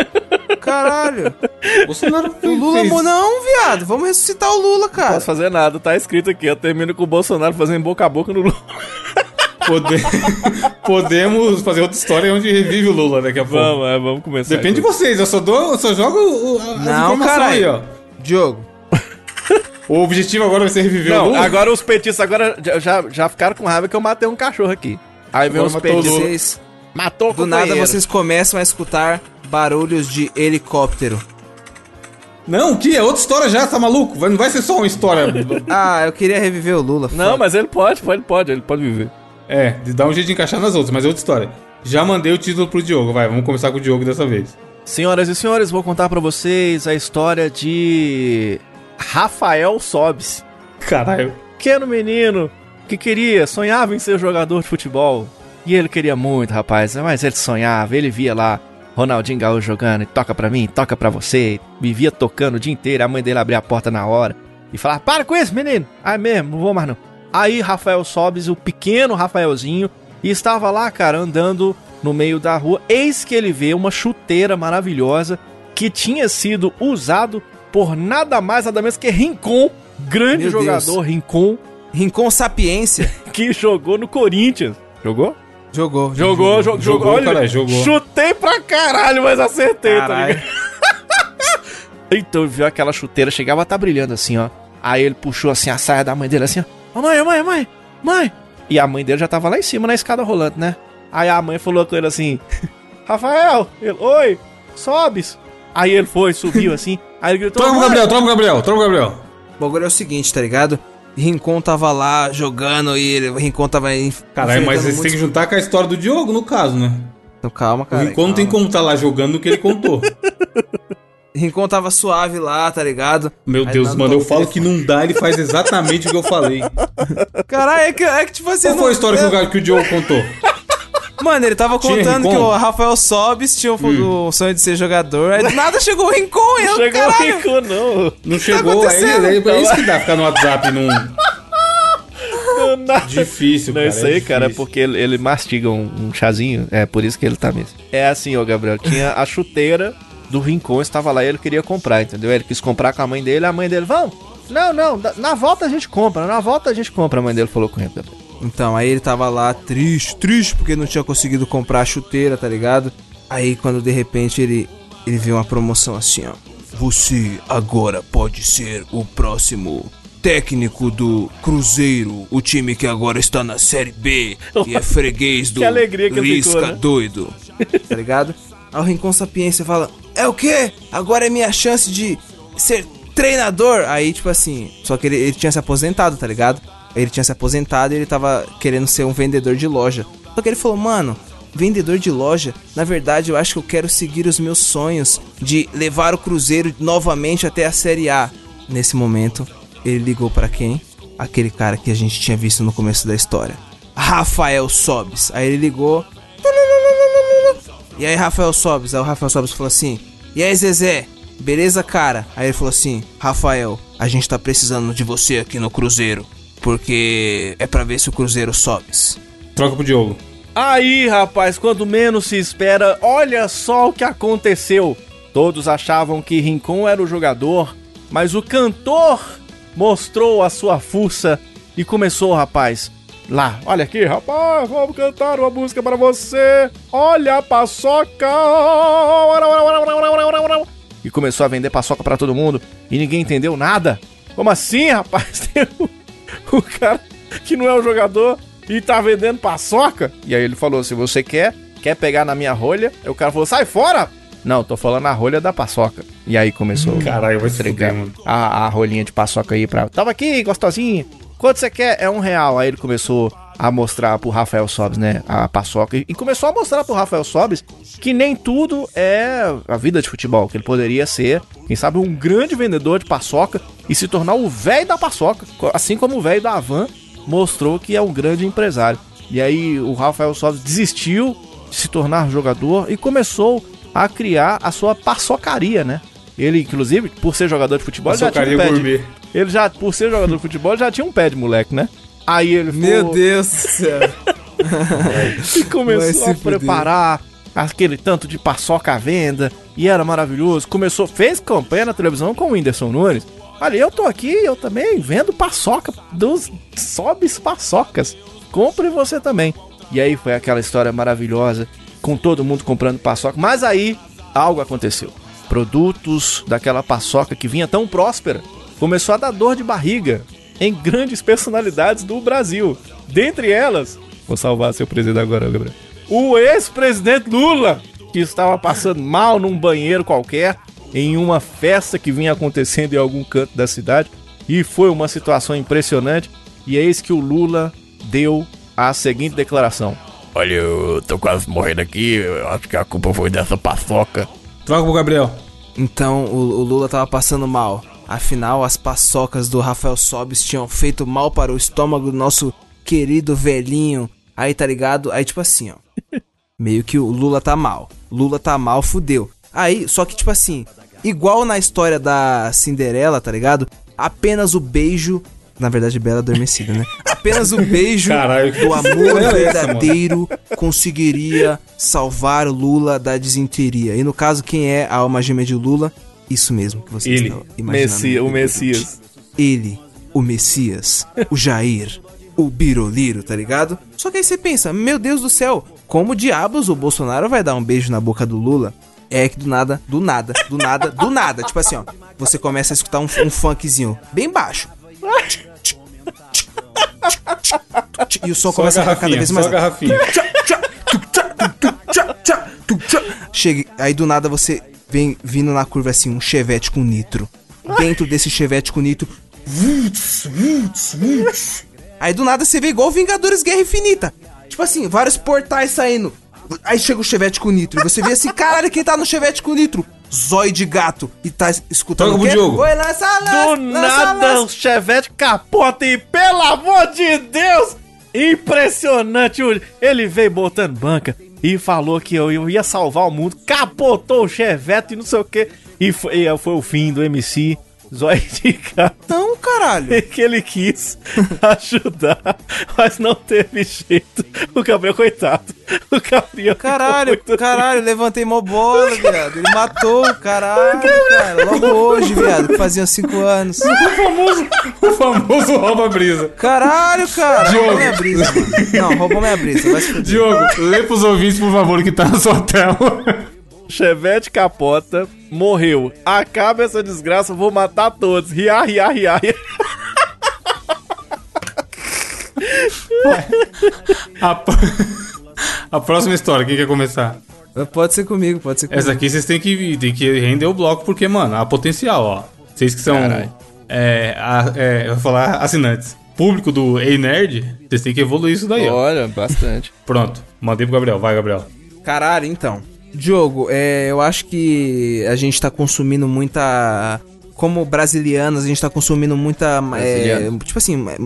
Caralho. Bolsonaro O Lula fez- não, viado. Vamos ressuscitar o Lula, Não cara. posso fazer nada, tá escrito aqui. Eu termino com o Bolsonaro fazendo boca a boca no Lula. Pode- Podemos fazer outra história onde revive o Lula daqui a pouco. Vamos, é, vamos começar. Depende de vocês, eu só dou, eu só jogo o- a- Não, caralho. aí, ó. Diogo. O objetivo agora vai ser reviver o Não, Lula. agora os petistas agora já, já, ficaram com raiva que eu matei um cachorro aqui. Aí vem os matou o petistas. Matou o do nada, vocês começam a escutar barulhos de helicóptero. Não, o que? É outra história já, tá maluco? Vai- Não vai ser só uma história. Ah, eu queria reviver o Lula. Não, mas ele pode, ele pode, ele pode viver. É, de dar um jeito de encaixar nas outras, mas é outra história. Já mandei o título pro Diogo, vai, vamos começar com o Diogo dessa vez. Senhoras e senhores, vou contar pra vocês a história de Rafael Sobis. Caralho. Pequeno menino que queria, sonhava em ser jogador de futebol. E ele queria muito, rapaz, mas ele sonhava, ele via lá Ronaldinho Gaúcho jogando, e toca pra mim, toca pra você, vivia tocando o dia inteiro, a mãe dele abria a porta na hora e falava, para com isso, menino, aí mesmo, não vou mais não. Aí Rafael Sobis, o pequeno Rafaelzinho, estava lá, cara, andando no meio da rua, eis que ele vê uma chuteira maravilhosa que tinha sido usado por nada mais, nada menos que Rincon, grande Meu Deus. jogador, Rincon, Rincon Sapiência. que jogou no Corinthians. Jogou? Jogou. Jogou, jogou, Jogou, Olha, caralho, jogou. Chutei pra caralho, mas acertei, tá Caralho. ligado? Então viu aquela chuteira, chegava a tá brilhando assim, ó. Aí ele puxou assim a saia da mãe dele assim, ó, "Ô, mãe, mãe, mãe, mãe. E a mãe dele já tava lá em cima na escada rolando, né? Aí a mãe falou com ele assim, Rafael, ele, oi, sobes. Aí ele foi, subiu assim, aí ele gritou, o "Mãe!" Gabriel, tromba o Gabriel, tromba o Gabriel. O bagulho é o seguinte, tá ligado? Rincon tava lá jogando e ele, o Rincon tava em. Caralho, mas você tem que juntar com a história do Diogo, no caso, né? Então, calma, O cara. Rincon não tem calma. como tá lá jogando o que ele contou. Rincon tava suave lá, tá ligado? Meu Aí Deus, nada mano, eu falo que não dá, ele faz exatamente o que eu falei. Caralho, é que, é que tipo assim. Qual não- foi a história que o, Ga- que o Diogo contou? Mano, ele tava Tinha contando Rincon? que o Rafael Sobis tinha o, o sonho de ser jogador. Aí do nada chegou o Rincon e eu, Chegou caralho. o Rico, não. Não chegou, aí, acontecendo? aí, é isso que dá ficar no WhatsApp num... Não, Difícil, Não, cara. isso aí, cara, é porque ele, ele mastiga um, um chazinho, é por isso que ele tá mesmo. É assim, ô Gabriel, tinha a chuteira do Rincon, estava lá e ele queria comprar, entendeu? Ele quis comprar com a mãe dele, a mãe dele, vamos, não, não, na volta a gente compra, na volta a gente compra, a mãe dele falou com ele. Então, aí ele tava lá triste, triste, porque não tinha conseguido comprar a chuteira, tá ligado? Aí quando de repente ele, ele viu uma promoção assim, ó. Você agora pode ser o próximo técnico do Cruzeiro, o time que agora está na Série B e é freguês do Que alegria que Lisca ficou, né? doido. Tá ligado? Aí o Rincon Sapiência fala: É o quê? Agora é minha chance de ser treinador. Aí, tipo assim, só que ele, ele tinha se aposentado, tá ligado? Ele tinha se aposentado e ele tava querendo ser um vendedor de loja. Só que ele falou, mano, vendedor de loja, na verdade eu acho que eu quero seguir os meus sonhos de levar o Cruzeiro novamente até a Série A. Nesse momento, ele ligou pra quem? Aquele cara que a gente tinha visto no começo da história. Rafael Sobes. Aí ele ligou. E aí, Rafael Sobes? Aí o Rafael Sobes falou assim: E aí, Zezé? Beleza, cara? Aí ele falou assim: Rafael, a gente tá precisando de você aqui no Cruzeiro. Porque é pra ver se o Cruzeiro sobes. Troca pro Diogo. Aí, rapaz, quando menos se espera, olha só o que aconteceu. Todos achavam que Rincon era o jogador, mas o cantor mostrou a sua fuça e começou, rapaz. Lá, olha aqui, rapaz, vamos cantar uma música para você. Olha a paçoca. E começou a vender paçoca para todo mundo e ninguém entendeu nada. Como assim, rapaz? Tem o, o cara que não é o jogador e tá vendendo paçoca? E aí ele falou: se você quer, quer pegar na minha rolha? Aí o cara falou: sai fora! Não, tô falando a rolha da paçoca. E aí começou Caralho, vai se entregar a, a rolinha de paçoca aí pra. Tava aqui, gostosinha. Quanto você quer? É um real. Aí ele começou a mostrar pro Rafael Sobes, né? A paçoca. E começou a mostrar pro Rafael Sobes que nem tudo é a vida de futebol. Que ele poderia ser, quem sabe, um grande vendedor de paçoca e se tornar o velho da paçoca. Assim como o velho da Havan mostrou que é um grande empresário. E aí o Rafael Sobes desistiu de se tornar jogador e começou a criar a sua paçocaria, né? Ele, inclusive, por ser jogador de futebol, já tinha um pé de- ele já, por ser jogador de futebol, já tinha um pé de moleque, né? Aí ele foi Deus do céu. e começou a preparar aquele tanto de paçoca à venda. E era maravilhoso. Começou, fez campanha na televisão com o Whindersson Nunes. Olha, eu tô aqui, eu também vendo paçoca dos sobes paçocas. Compre você também. E aí foi aquela história maravilhosa, com todo mundo comprando paçoca. Mas aí algo aconteceu. Produtos daquela paçoca que vinha tão próspera começou a dar dor de barriga em grandes personalidades do Brasil. Dentre elas, vou salvar seu presidente agora, Gabriel. O ex-presidente Lula, que estava passando mal num banheiro qualquer, em uma festa que vinha acontecendo em algum canto da cidade, e foi uma situação impressionante. E eis que o Lula deu a seguinte declaração: Olha, eu tô quase morrendo aqui. Eu acho que a culpa foi dessa paçoca. Troca pro Gabriel. Então o, o Lula tava passando mal. Afinal, as paçocas do Rafael Sobis tinham feito mal para o estômago do nosso querido velhinho. Aí tá ligado? Aí tipo assim, ó. Meio que o Lula tá mal. Lula tá mal, fudeu. Aí, só que tipo assim, igual na história da Cinderela, tá ligado? Apenas o beijo. Na verdade, Bela Adormecida, né? Apenas o beijo Caralho, do amor é essa, verdadeiro conseguiria salvar Lula da desinteria. E no caso, quem é a alma gêmea de Lula? Isso mesmo que você Ele. imaginando. Messi, o Messias. Ele, o Messias, o Jair, o Biroliro, tá ligado? Só que aí você pensa, meu Deus do céu, como diabos o Bolsonaro vai dar um beijo na boca do Lula? É que do nada, do nada, do nada, do nada. Tipo assim, ó. Você começa a escutar um, um funkzinho bem baixo. E o som Só começa a ficar cada vez mais. garrafinha. Chega, aí do nada você vem vindo na curva assim, um chevette com nitro. Dentro desse chevette com nitro. Aí do nada você vê igual Vingadores Guerra Infinita. Tipo assim, vários portais saindo. Aí chega o chevette com nitro. E você vê assim, caralho, quem tá no chevette com nitro? Zóio de gato. E tá escutando Toca o quê? Diogo. Oi, lança, lança, Do lança, nada lança. o Chevette capota e pelo amor de Deus! Impressionante! Ele veio botando banca e falou que eu, ia salvar o mundo, capotou o Chevette e não sei o que. E foi, e foi o fim do MC Zóio de Gato. Não, caralho. que ele quis ajudar, mas não teve jeito. O Gabriel, coitado. O Gabriel. Caralho, muito caralho, levantei mó bola, viado. Ele matou, caralho, cara. Logo hoje, viado, que faziam cinco anos. O famoso rouba-brisa. Caralho, cara. Diogo. Roubou minha brisa, mano. Não, roubou minha brisa. Vai se fuder. Diogo, lê pros ouvintes, por favor, que tá na sua tela. Chevette capota, morreu. Acaba essa desgraça, vou matar todos. Riá, riá, riá. riá. A, a próxima história, quem quer começar? Pode ser comigo, pode ser comigo. Essa aqui vocês têm que, têm que render o bloco, porque, mano, há potencial, ó. Vocês que são. É, a- é, eu vou falar assinantes. Público do Ei Nerd, vocês têm que evoluir isso daí, ó. Olha, bastante. Pronto, mandei pro Gabriel. Vai, Gabriel. Caralho, então. Diogo, é, eu acho que a gente tá consumindo muita. Como brasilianos, a gente tá consumindo muita. é, tipo assim, é,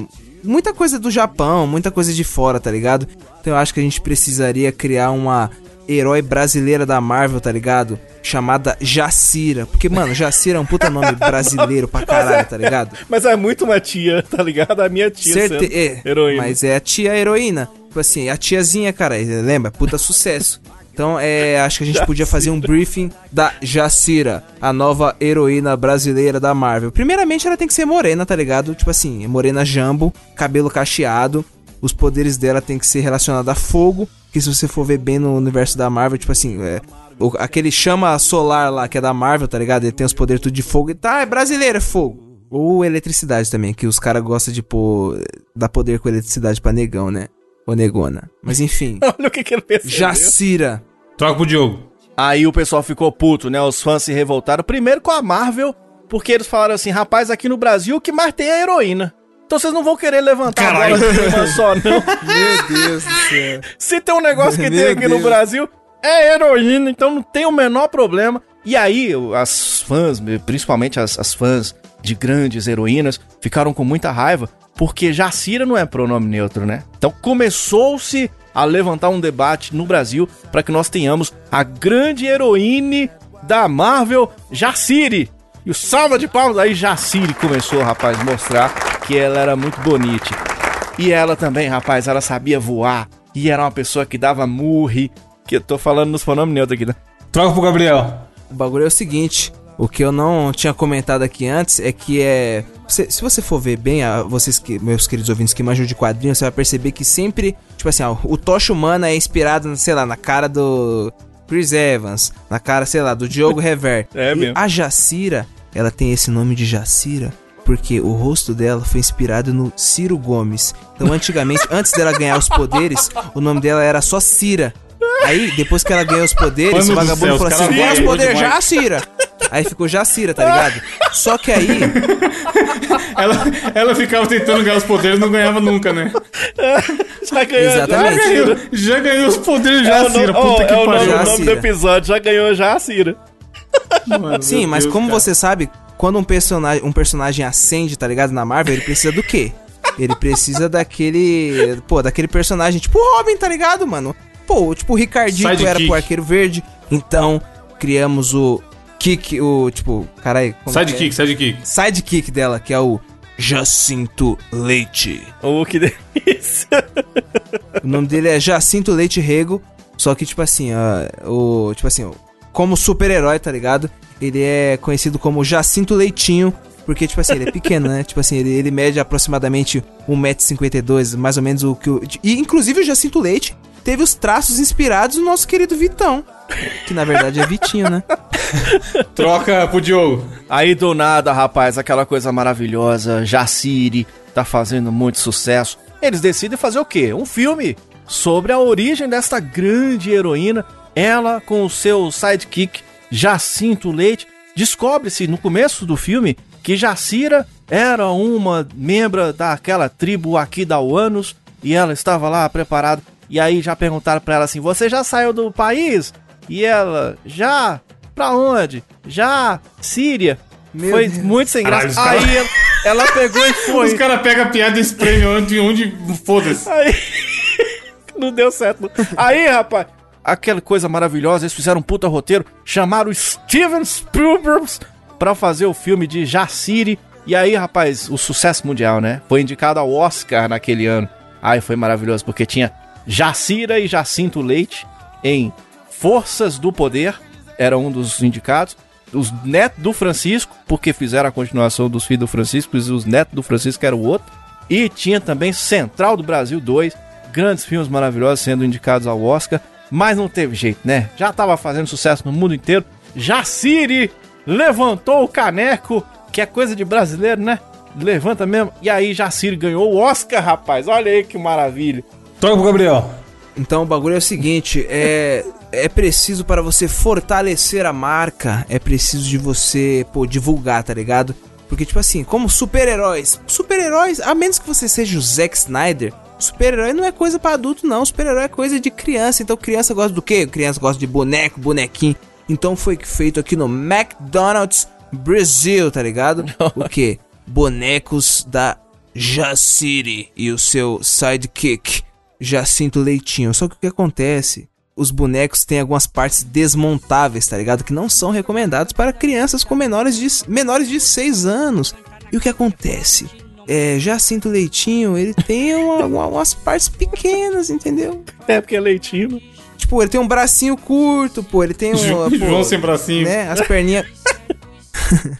muita coisa do Japão, muita coisa de fora, tá ligado? Então eu acho que a gente precisaria criar uma herói brasileira da Marvel, tá ligado? Chamada Jacira. Porque, mano, Jacira é um puta nome brasileiro pra caralho, tá ligado? Mas é muito uma tia, tá ligado? A minha tia Certe é, heroína. Mas é a tia heroína. Tipo assim, a tiazinha, cara, lembra? Puta sucesso. Então, é, acho que a gente podia fazer um briefing da Jacira, a nova heroína brasileira da Marvel. Primeiramente, ela tem que ser morena, tá ligado? Tipo assim, morena jambo, cabelo cacheado. Os poderes dela tem que ser relacionados a fogo. Que se você for ver bem no universo da Marvel, tipo assim, é, o- aquele chama solar lá, que é da Marvel, tá ligado? Ele tem os poderes tudo de fogo. E tá, é brasileiro, é fogo. Ou eletricidade também, que os caras gostam de pôr. dar poder com eletricidade pra negão, né? Ou negona. Mas enfim. Olha o que, que ele percebeu. Jacira. Troca pro Diogo. Aí o pessoal ficou puto, né? Os fãs se revoltaram. Primeiro com a Marvel, porque eles falaram assim: rapaz, aqui no Brasil o que mais tem é a heroína. Então vocês não vão querer levantar Caralho. a bola só, não. Meu Deus do céu. Se tem um negócio que tem Meu aqui no Deus. Brasil, é heroína, então não tem o menor problema. E aí, o- as fãs, principalmente as, as fãs de grandes heroínas, ficaram com muita raiva, porque Jacira não é pronome neutro, né? Então começou-se a levantar um debate no Brasil para que nós tenhamos a grande heroíne da Marvel, Jacire. E o salva de palmas aí, Jacire começou, rapaz, mostrar que ela era muito bonita. E ela também, rapaz, ela sabia voar. E era uma pessoa que dava murri. Que eu tô falando nos pronomes neutros aqui, né? Troca pro Gabriel. O bagulho é o seguinte. O que eu não tinha comentado aqui antes é que é. se- se você for ver bem, a- vocês que, meus queridos ouvintes que manjam de quadrinhos, você vai perceber que sempre, tipo assim, ó, o Tocha Humana é inspirado, sei lá, na cara do Chris Evans, na cara, sei lá, do Diogo Rever. É mesmo. a Jacira, ela tem esse nome de Jacira porque o rosto dela foi inspirado no Ciro Gomes. Então, antigamente, antes dela ganhar os poderes, o nome dela era só Cira. Aí, depois que ela ganhou os poderes, Mano o do vagabundo céu, falou assim: ganha os poderes já, Cira. Aí ficou Jacira, tá ligado? Só que aí, Ela, ela ficava tentando ganhar os poderes e não ganhava nunca, né? Já ganhou, Exatamente. Já ganhou. Já ganhou os poderes É já, o, Cira. nome, Puta oh, que é o nome, pariu. o nome do Jacira. episódio, já ganhou Jacira. Mano, sim, mas Deus, como cara. você sabe, quando um personagem, um personagem acende, tá ligado? Na Marvel, ele precisa do quê? Ele precisa daquele. Pô, daquele personagem tipo o Robin, tá ligado, mano? Pô, tipo o Sidekick. era pro Arqueiro Verde. Então, criamos o Kick, o. Tipo, carai. que é? Sidekick, sidekick. Sidekick dela, que é o Jacinto Leite. Oh, que delícia. O nome dele é Jacinto Leite Rego. Só que, tipo assim, ó, o. Tipo assim, ó, como super-herói, tá ligado? Ele é conhecido como Jacinto Leitinho. Porque, tipo assim, ele é pequeno, né? Tipo assim, ele, ele mede aproximadamente 1,52m, mais ou menos o que o. E inclusive o Jacinto Leite teve os traços inspirados no nosso querido Vitão. Que na verdade é Vitinho, né? Troca pro Diogo. Aí do nada, rapaz, aquela coisa maravilhosa, Jaciri tá fazendo muito sucesso. Eles decidem fazer o quê? Um filme sobre a origem desta grande heroína. Ela com o seu sidekick Jacinto Leite. Descobre-se no começo do filme que Jacira era uma membra daquela tribo aqui da Uanos e ela estava lá preparada. E aí já perguntaram pra ela assim: "Você já saiu do país?" E ela: "Já? Pra onde? Já? Síria?" Meu foi Deus. muito sem graça. Caralho, aí ela, ela pegou e foi. Os caras pegam a piada e espremem onde, onde foda-se. Aí. Não deu certo. não. Aí, rapaz, aquela coisa maravilhosa, eles fizeram um puta roteiro, chamaram o Steven Spielberg pra fazer o filme de Jaciri. E aí, rapaz, o sucesso mundial, né? Foi indicado ao Oscar naquele ano. Aí foi maravilhoso, porque tinha Jacira e Jacinto Leite em Forças do Poder, era um dos indicados. Os netos do Francisco, porque fizeram a continuação dos filhos do Francisco, e os netos do Francisco era o outro. E tinha também Central do Brasil 2, grandes filmes maravilhosos sendo indicados ao Oscar, mas não teve jeito, né? Já tava fazendo sucesso no mundo inteiro. Jaciri levantou o caneco, que é coisa de brasileiro, né? Levanta mesmo. E aí Jaciri ganhou o Oscar, rapaz. Olha aí que maravilha. Troca pro Gabriel. Então o bagulho é o seguinte, é é preciso para você fortalecer a marca, é preciso de você, pô, divulgar, tá ligado? Porque tipo assim, como super-heróis, super-heróis, a menos que você seja o Zack Snyder, super-herói não é coisa pra adulto não, super-herói é coisa de criança. Então criança gosta do quê? Criança gosta de boneco, bonequinho. Então foi feito aqui no McDonald's Brasil, tá ligado? O quê? Bonecos da Jaciri e o seu sidekick Jacinto Leitinho. Só que o que acontece? Os bonecos têm algumas partes desmontáveis, tá ligado? Que não são recomendados para crianças com menores de, menores de 6 anos. E o que acontece? É, Jacinto Leitinho, ele tem uma- uma- umas partes pequenas, entendeu? É porque é leitinho. Tipo, ele tem um bracinho curto, pô, ele tem um. João pô, sem bracinho. né? As perninhas.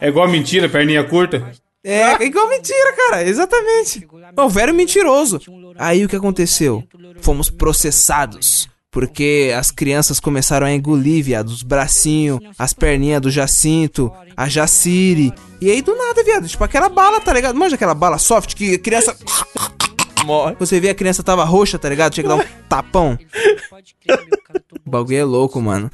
É igual mentira, perninha curta. É, igual mentira, cara, exatamente. O velho mentiroso. Aí o que aconteceu? Fomos processados. Porque as crianças começaram a engolir, viado, os bracinhos, as perninhas do Jacinto, a Jaciri. E aí do nada, viado, tipo aquela bala, tá ligado? Manja aquela bala soft que a criança. Morre. Você vê a criança tava roxa, tá ligado? Tinha que dar um tapão. O bagulho é louco, mano.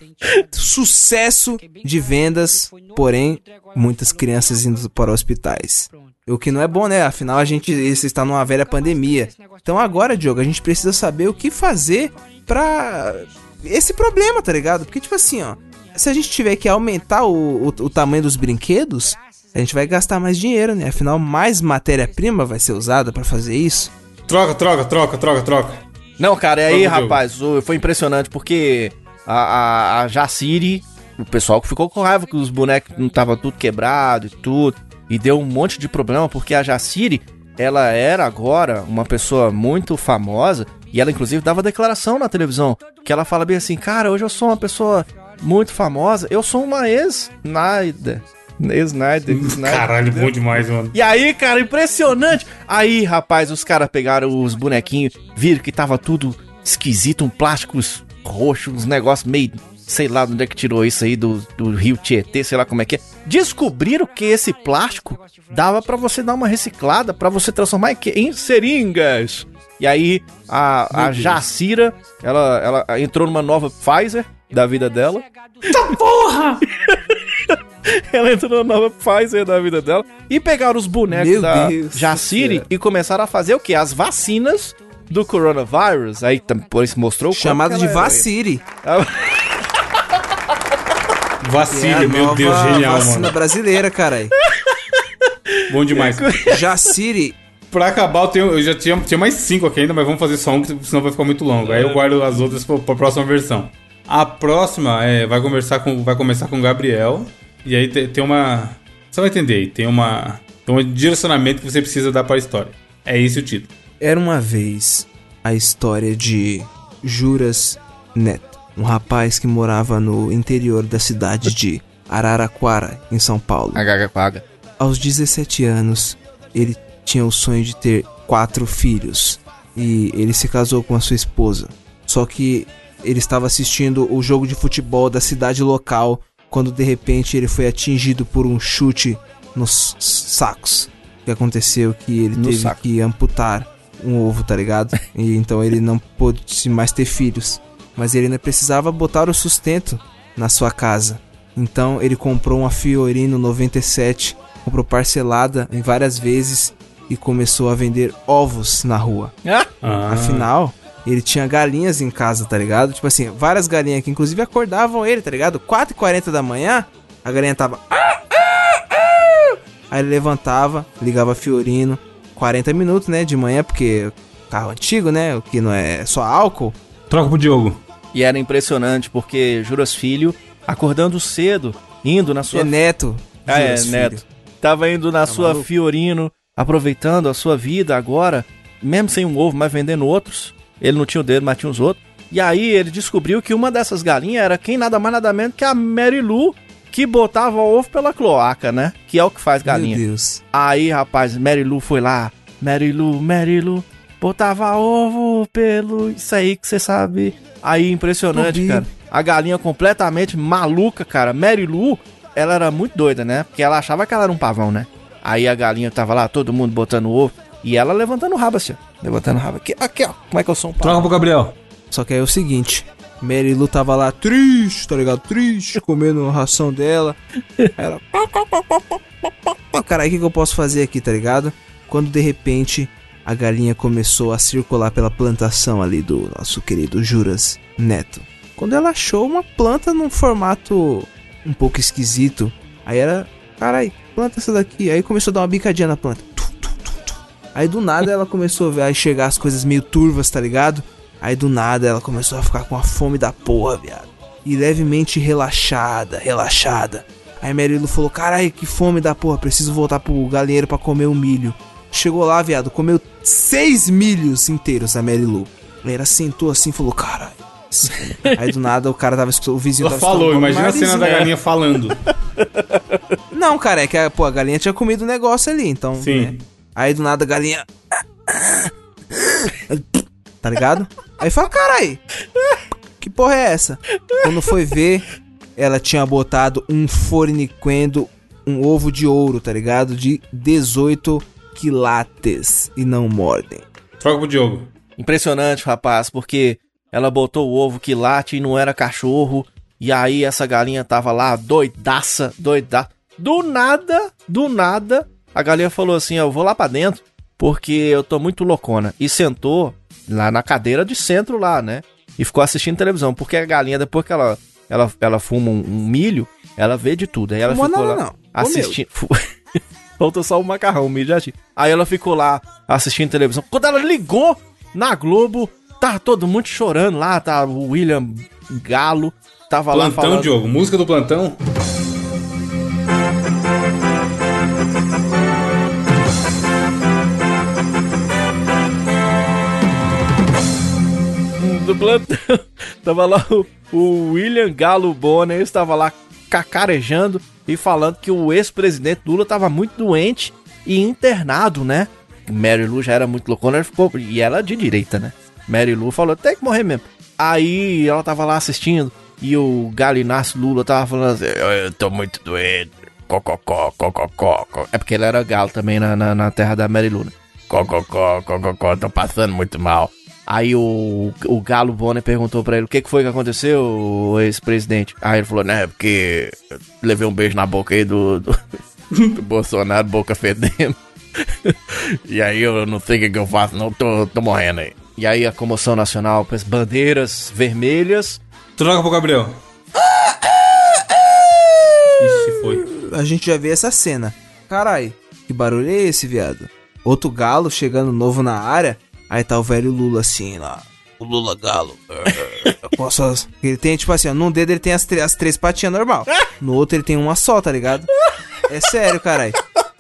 Sucesso de vendas, porém, muitas crianças indo para hospitais. O que não é bom, né? Afinal, a gente está numa velha pandemia. Então agora, Diogo, a gente precisa saber o que fazer pra esse problema, tá ligado? Porque, tipo assim, ó, se a gente tiver que aumentar o, o, o tamanho dos brinquedos, a gente vai gastar mais dinheiro, né? Afinal, mais matéria-prima vai ser usada pra fazer isso. Troca, troca, troca, troca, troca. Não, cara, e aí, rapaz, o- foi impressionante porque a, a, a Jaciri, o pessoal que ficou com raiva que os bonecos não tava tudo quebrado e tudo, e deu um monte de problema porque a Jaciri, ela era agora uma pessoa muito famosa e ela inclusive dava declaração na televisão, que ela fala bem assim, cara, hoje eu sou uma pessoa muito famosa, eu sou uma ex-Snyder. Ex-Snyder, ex-Snyder. Caralho, bom demais, mano. E aí, cara, impressionante. Aí, rapaz, os caras pegaram os bonequinhos, viram que tava tudo esquisito, um plástico roxo, uns negócios meio. Sei lá de onde é que tirou isso aí do, do Rio Tietê, sei lá como é que é. Descobriram que esse plástico dava pra você dar uma reciclada, pra você transformar em, seringas. E aí, a, a Jacira, ela, ela entrou numa nova Pfizer da vida dela. Ela entrou na nova Pfizer da vida dela e pegaram os bonecos Meu da Deus Jaciri e começaram a fazer o quê? As vacinas do coronavírus. Aí por isso mostrou o Chamado de Vaciri. Vacile, É meu nova Deus, genial, vacina mano. brasileira, caralho. Bom demais. Jaciri. Pra acabar, eu, tenho, eu já tinha, tinha mais cinco aqui ainda, mas vamos fazer só um, que senão vai ficar muito longo. Aí eu guardo as outras pra, pra próxima versão. A próxima é, vai, conversar com, vai começar com o Gabriel. E aí tem, tem uma. Você vai entender aí, tem uma. Tem um direcionamento que você precisa dar para a história. É esse o título. Era uma vez a história de Juras Neto, um rapaz que morava no interior da cidade de Araraquara, em São Paulo. A gaga paga. Aos 17 anos, ele tinha o sonho de ter quatro filhos e ele se casou com a sua esposa. Só que ele estava assistindo o jogo de futebol da cidade local quando de repente ele foi atingido por um chute nos sacos. O que aconteceu que ele No teve saco. que amputar um ovo, tá ligado? E então ele não pôde mais ter filhos. Mas ele ainda precisava botar o sustento na sua casa. Então ele comprou uma Fiorino 97, comprou parcelada em várias vezes e começou a vender ovos na rua. Ah, Afinal, ele tinha galinhas em casa, tá ligado? Tipo assim, várias galinhas que inclusive acordavam ele, tá ligado? 4h40 da manhã, a galinha tava. Aí ele levantava, ligava Fiorino, 40 minutos, né, de manhã, porque carro antigo, né, o que não é só álcool. Troca pro Diogo. E era impressionante, porque Juras Filho, acordando cedo, indo na Sua é neto. Ah, é, filho. Neto. Tava indo na sua maluco? Fiorino, aproveitando a sua vida agora, mesmo sem um ovo, mas vendendo outros. Ele não tinha o dedo, mas tinha os outros. E aí ele descobriu que uma dessas galinhas era quem nada mais nada menos que a Mary Lou, que botava o ovo pela cloaca, né? Que é o que faz galinha. Meu Deus. Aí, rapaz, Mary Lou foi lá. Mary Lou, Mary Lou, botava ovo pelo. Isso aí que você sabe. Aí, impressionante, cara. A galinha completamente maluca, cara. Mary Lou, ela era muito doida, né? Porque ela achava que ela era um pavão, né? Aí a galinha tava lá, todo mundo botando ovo. E ela levantando o rabo assim, ó. Levantando o rabo. Aqui, aqui, ó. Como é que eu sou um Troca pavão? pro Gabriel. Só que aí é o seguinte, Mary Lou tava lá triste, tá ligado? Triste, comendo a ração dela. Ela. Cara, o que, que eu posso fazer aqui, tá ligado? Quando de repente a galinha começou a circular pela plantação ali do nosso querido Juras Neto. Quando ela achou uma planta num formato um pouco esquisito, aí era. Carai, planta essa daqui. Aí começou a dar uma bicadinha na planta. Aí do nada ela começou a enxergar as coisas meio turvas, tá ligado? Aí do nada ela começou a ficar com a fome da porra, viado. E levemente relaxada, relaxada. Aí Mary Lou falou: Carai, que fome da porra, preciso voltar pro galinheiro pra comer o milho. Chegou lá, viado, comeu seis milhos inteiros a Mary Lou. Aí ela sentou assim e falou: Caralho. Aí do nada o cara tava escutando, o vizinho Ela tava falou, imagina a cena da galinha falando. Não, cara, é que a, pô, a galinha tinha comido o negócio ali, então. Sim. né? Aí do nada a galinha. Tá ligado? Aí fala, carai, que porra é essa? Quando foi ver, ela tinha botado um forniquendo, um ovo de ouro, tá ligado? De 18 quilates e não mordem. Troca pro Diogo. Impressionante, rapaz, porque ela botou o ovo que late e não era cachorro. E aí essa galinha tava lá doidaça, doidaça. Do nada, do nada, a galinha falou assim: ó, eu vou lá pra dentro porque eu tô muito loucona. E sentou lá na cadeira de centro lá, né? E ficou assistindo televisão, porque a galinha, depois que ela, ela, ela fuma um, um milho, ela vê de tudo. Aí ela Fumou ficou nada, lá não. assistindo. Faltou só o macarrão, já tinha. Aí ela ficou lá assistindo televisão. Quando ela ligou na Globo, tá todo mundo chorando lá, tá o William Galo, tava lá Plantão, falando. Diogo. Música do plantão. do plantão. Tava lá o, o William Galo Bonner, estava lá cacarejando e falando que o ex-presidente Lula tava muito doente e internado, né? Mary Lou já era muito loucona, ela ficou, e ela é de direita, né? Mary Lou falou, tem que morrer mesmo. Aí ela tava lá assistindo e o Galo Inácio Lula tava falando assim, eu, eu tô muito doente, cococó, cococó. co-". É porque ele era galo também na, na, na terra da Mary Lou, né? Cococó, cococó, tô passando muito mal. Aí o, o Galo Bonner perguntou pra ele o que, que foi que aconteceu, ex-presidente. Aí ele falou, né, porque levei um beijo na boca aí do, do, do Bolsonaro, boca fedendo. e aí eu não sei o que, que eu faço, não, tô, tô morrendo aí. E aí a comoção nacional, as bandeiras vermelhas. Troca pro Gabriel. Ixi, foi. A gente já vê essa cena. Carai, que barulho é esse, viado? Outro galo chegando novo na área. Aí tá o velho Lula assim lá. O Lula galo. As suas- Ele tem, tipo assim, ó, num dedo ele tem as, as três patinhas normal. No outro ele tem uma só, tá ligado? É sério, carai.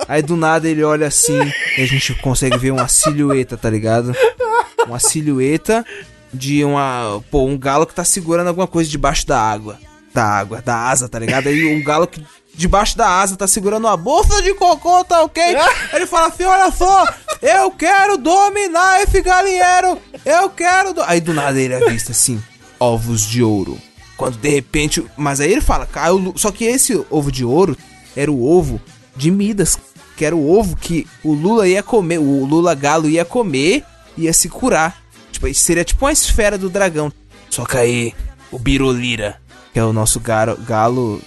Aí do nada ele olha assim e a gente consegue ver uma silhueta, tá ligado? Uma silhueta de uma. Pô, um galo que tá segurando alguma coisa debaixo da água. Da água, da asa, tá ligado? Aí um galo que debaixo da asa tá segurando uma bolsa de cocô, tá ok? Ele fala assim: olha só, Eu quero dominar esse galinheiro! Eu quero. Do... Aí do nada ele avista assim: ovos de ouro. Quando de repente. Mas aí ele fala, caiu. Só que esse ovo de ouro era o ovo de Midas. Que era o ovo que o Lula ia comer. O Lula Galo ia comer e ia se curar. Tipo, seria tipo uma esfera do dragão. Só que aí, o Birolira, que é o nosso galo.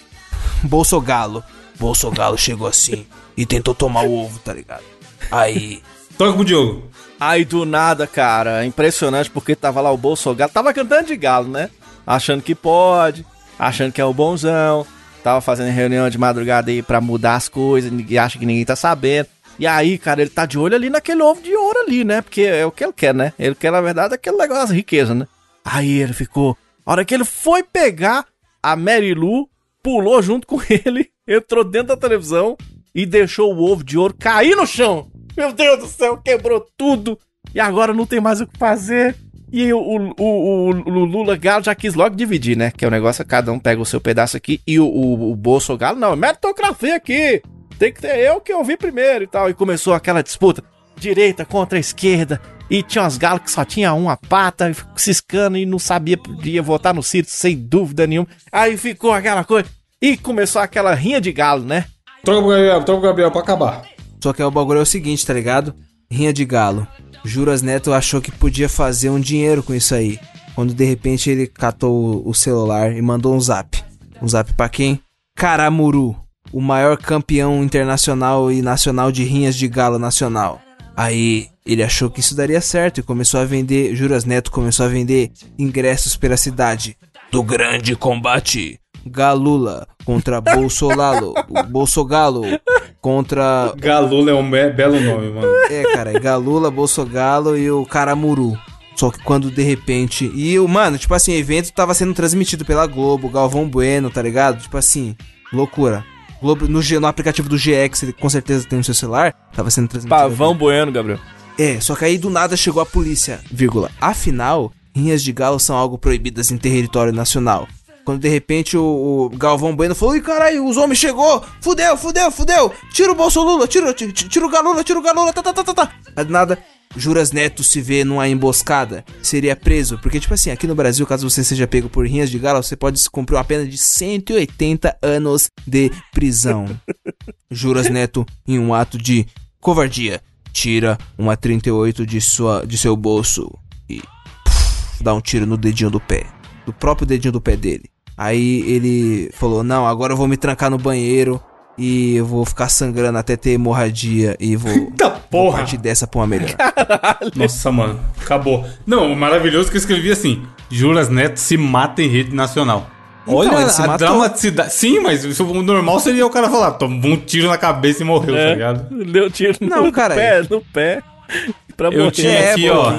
Bolsogalo. Bolsogalo chegou assim e tentou tomar o ovo, tá ligado? Aí. Toca pro Diogo. Aí do nada, cara, é impressionante porque tava lá o Bolsonaro, tava cantando de galo, né? Achando que pode, achando que é o bonzão, tava fazendo reunião de madrugada aí pra mudar as coisas, ninguém acha que ninguém tá sabendo. E aí, cara, ele tá de olho ali naquele ovo de ouro ali, né? Porque é o que ele quer, né? Ele quer, na verdade, aquele negócio de riqueza, né? Aí ele ficou. A hora que ele foi pegar, a Mary Lou pulou junto com ele, entrou dentro da televisão e deixou o ovo de ouro cair no chão. Meu Deus do céu, quebrou tudo. E agora não tem mais o que fazer. E o, o, o, o Lula Galo já quis logo dividir, né? Que é o negócio, cada um pega o seu pedaço aqui. E o, o, o Bolso Galo, não, meritocracia aqui. Tem que ter eu que ouvi primeiro e tal. E começou aquela disputa. Direita contra esquerda. E tinha uns galos que só tinha uma pata, e ciscando e não sabia, podia votar no Ciro sem dúvida nenhuma. Aí ficou aquela coisa. E começou aquela rinha de galo, né? Troca pro Gabriel, troca pro Gabriel pra acabar. Só que o bagulho é o seguinte, tá ligado? Rinha de galo. Juras Neto achou que podia fazer um dinheiro com isso aí. Quando de repente ele catou o- o celular e mandou um zap. Um zap pra quem? Caramuru, o maior campeão internacional e nacional de rinhas de galo nacional. Aí ele achou que isso daria certo e começou a vender. Juras Neto começou a vender ingressos pela cidade. Do grande combate. Galula contra Bolsolalo. Bolsogalo contra Galula é um be- belo nome, mano. é, cara, é Galula, Bolsogalo e o Caramuru. Só que quando de repente. E o, mano, tipo assim, o evento tava sendo transmitido pela Globo, Galvão Bueno, tá ligado? Tipo assim, loucura. Globo, no, no aplicativo do GX, ele com certeza tem no seu celular, tava sendo transmitido. Pavão Bueno, Gabriel. É, só que aí do nada chegou a polícia, vírgula. Afinal, rinhas de galo são algo proibidas em território nacional. Quando de repente o, o Galvão Bueno falou: Ih, caralho, os homens chegou! Fudeu, fudeu, fudeu! Tira o Bolsolula, tira, tira, tira o Galula, tira o Galula, tá, tá, tá, tá, tá. Aí do nada, Juras Neto se vê numa emboscada, seria preso. Porque, tipo assim, aqui no Brasil, caso você seja pego por rinhas de galo, você pode cumprir uma pena de 180 anos de prisão. Juras Neto, em um ato de covardia, tira uma 38 de, sua, de seu bolso e puf, dá um tiro no dedinho do pé. Do próprio dedinho do pé dele. Aí ele falou: Não, agora eu vou me trancar no banheiro e eu vou ficar sangrando até ter hemorragia e vou, Eita vou porra! partir dessa pra uma melhor. Nossa, mano. Acabou. Não, o maravilhoso é que eu escrevi assim: Juras Neto se mata em rede nacional. Então, Olha ele se a matou. dramaticidade. Sim, mas isso- o normal seria o cara falar: tomou um tiro na cabeça e morreu, tá ligado? Deu tiro Não, no cara. pé, no pé. Pra Eu morrer. tinha É, aqui, pô. ó.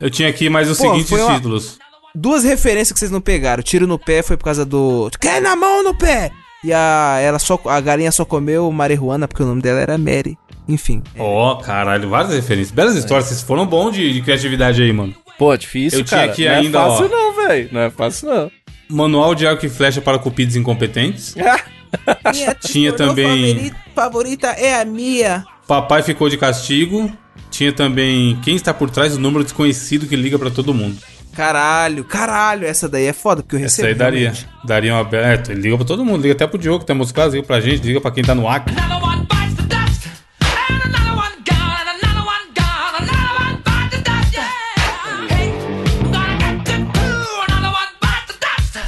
Eu tinha aqui mais os Pô, seguintes uma- títulos. Duas referências que vocês não pegaram. Tiro no pé foi por causa do. Cai na mão no pé! E a, ela só, a galinha só comeu marihuana porque o nome dela era Mary. Enfim. Ó, caralho, várias referências. Belas histórias, vocês foram bons de, de criatividade aí, mano. Pô, difícil, Eu tinha cara. aqui não ainda, é fácil ó. não, velho. Não é fácil não. Manual de arco e flecha para cupidos incompetentes. Minha Tinha também- favorita é a minha. Papai ficou de castigo. Tinha também quem está por trás do número desconhecido que liga pra todo mundo. Caralho, caralho, essa daí é foda, porque eu Essa recebi. aí daria. realmente. Daria uma bela. É, ele liga pra todo mundo, liga até pro Diogo que tá musicado, liga pra gente, liga pra quem tá no Acre.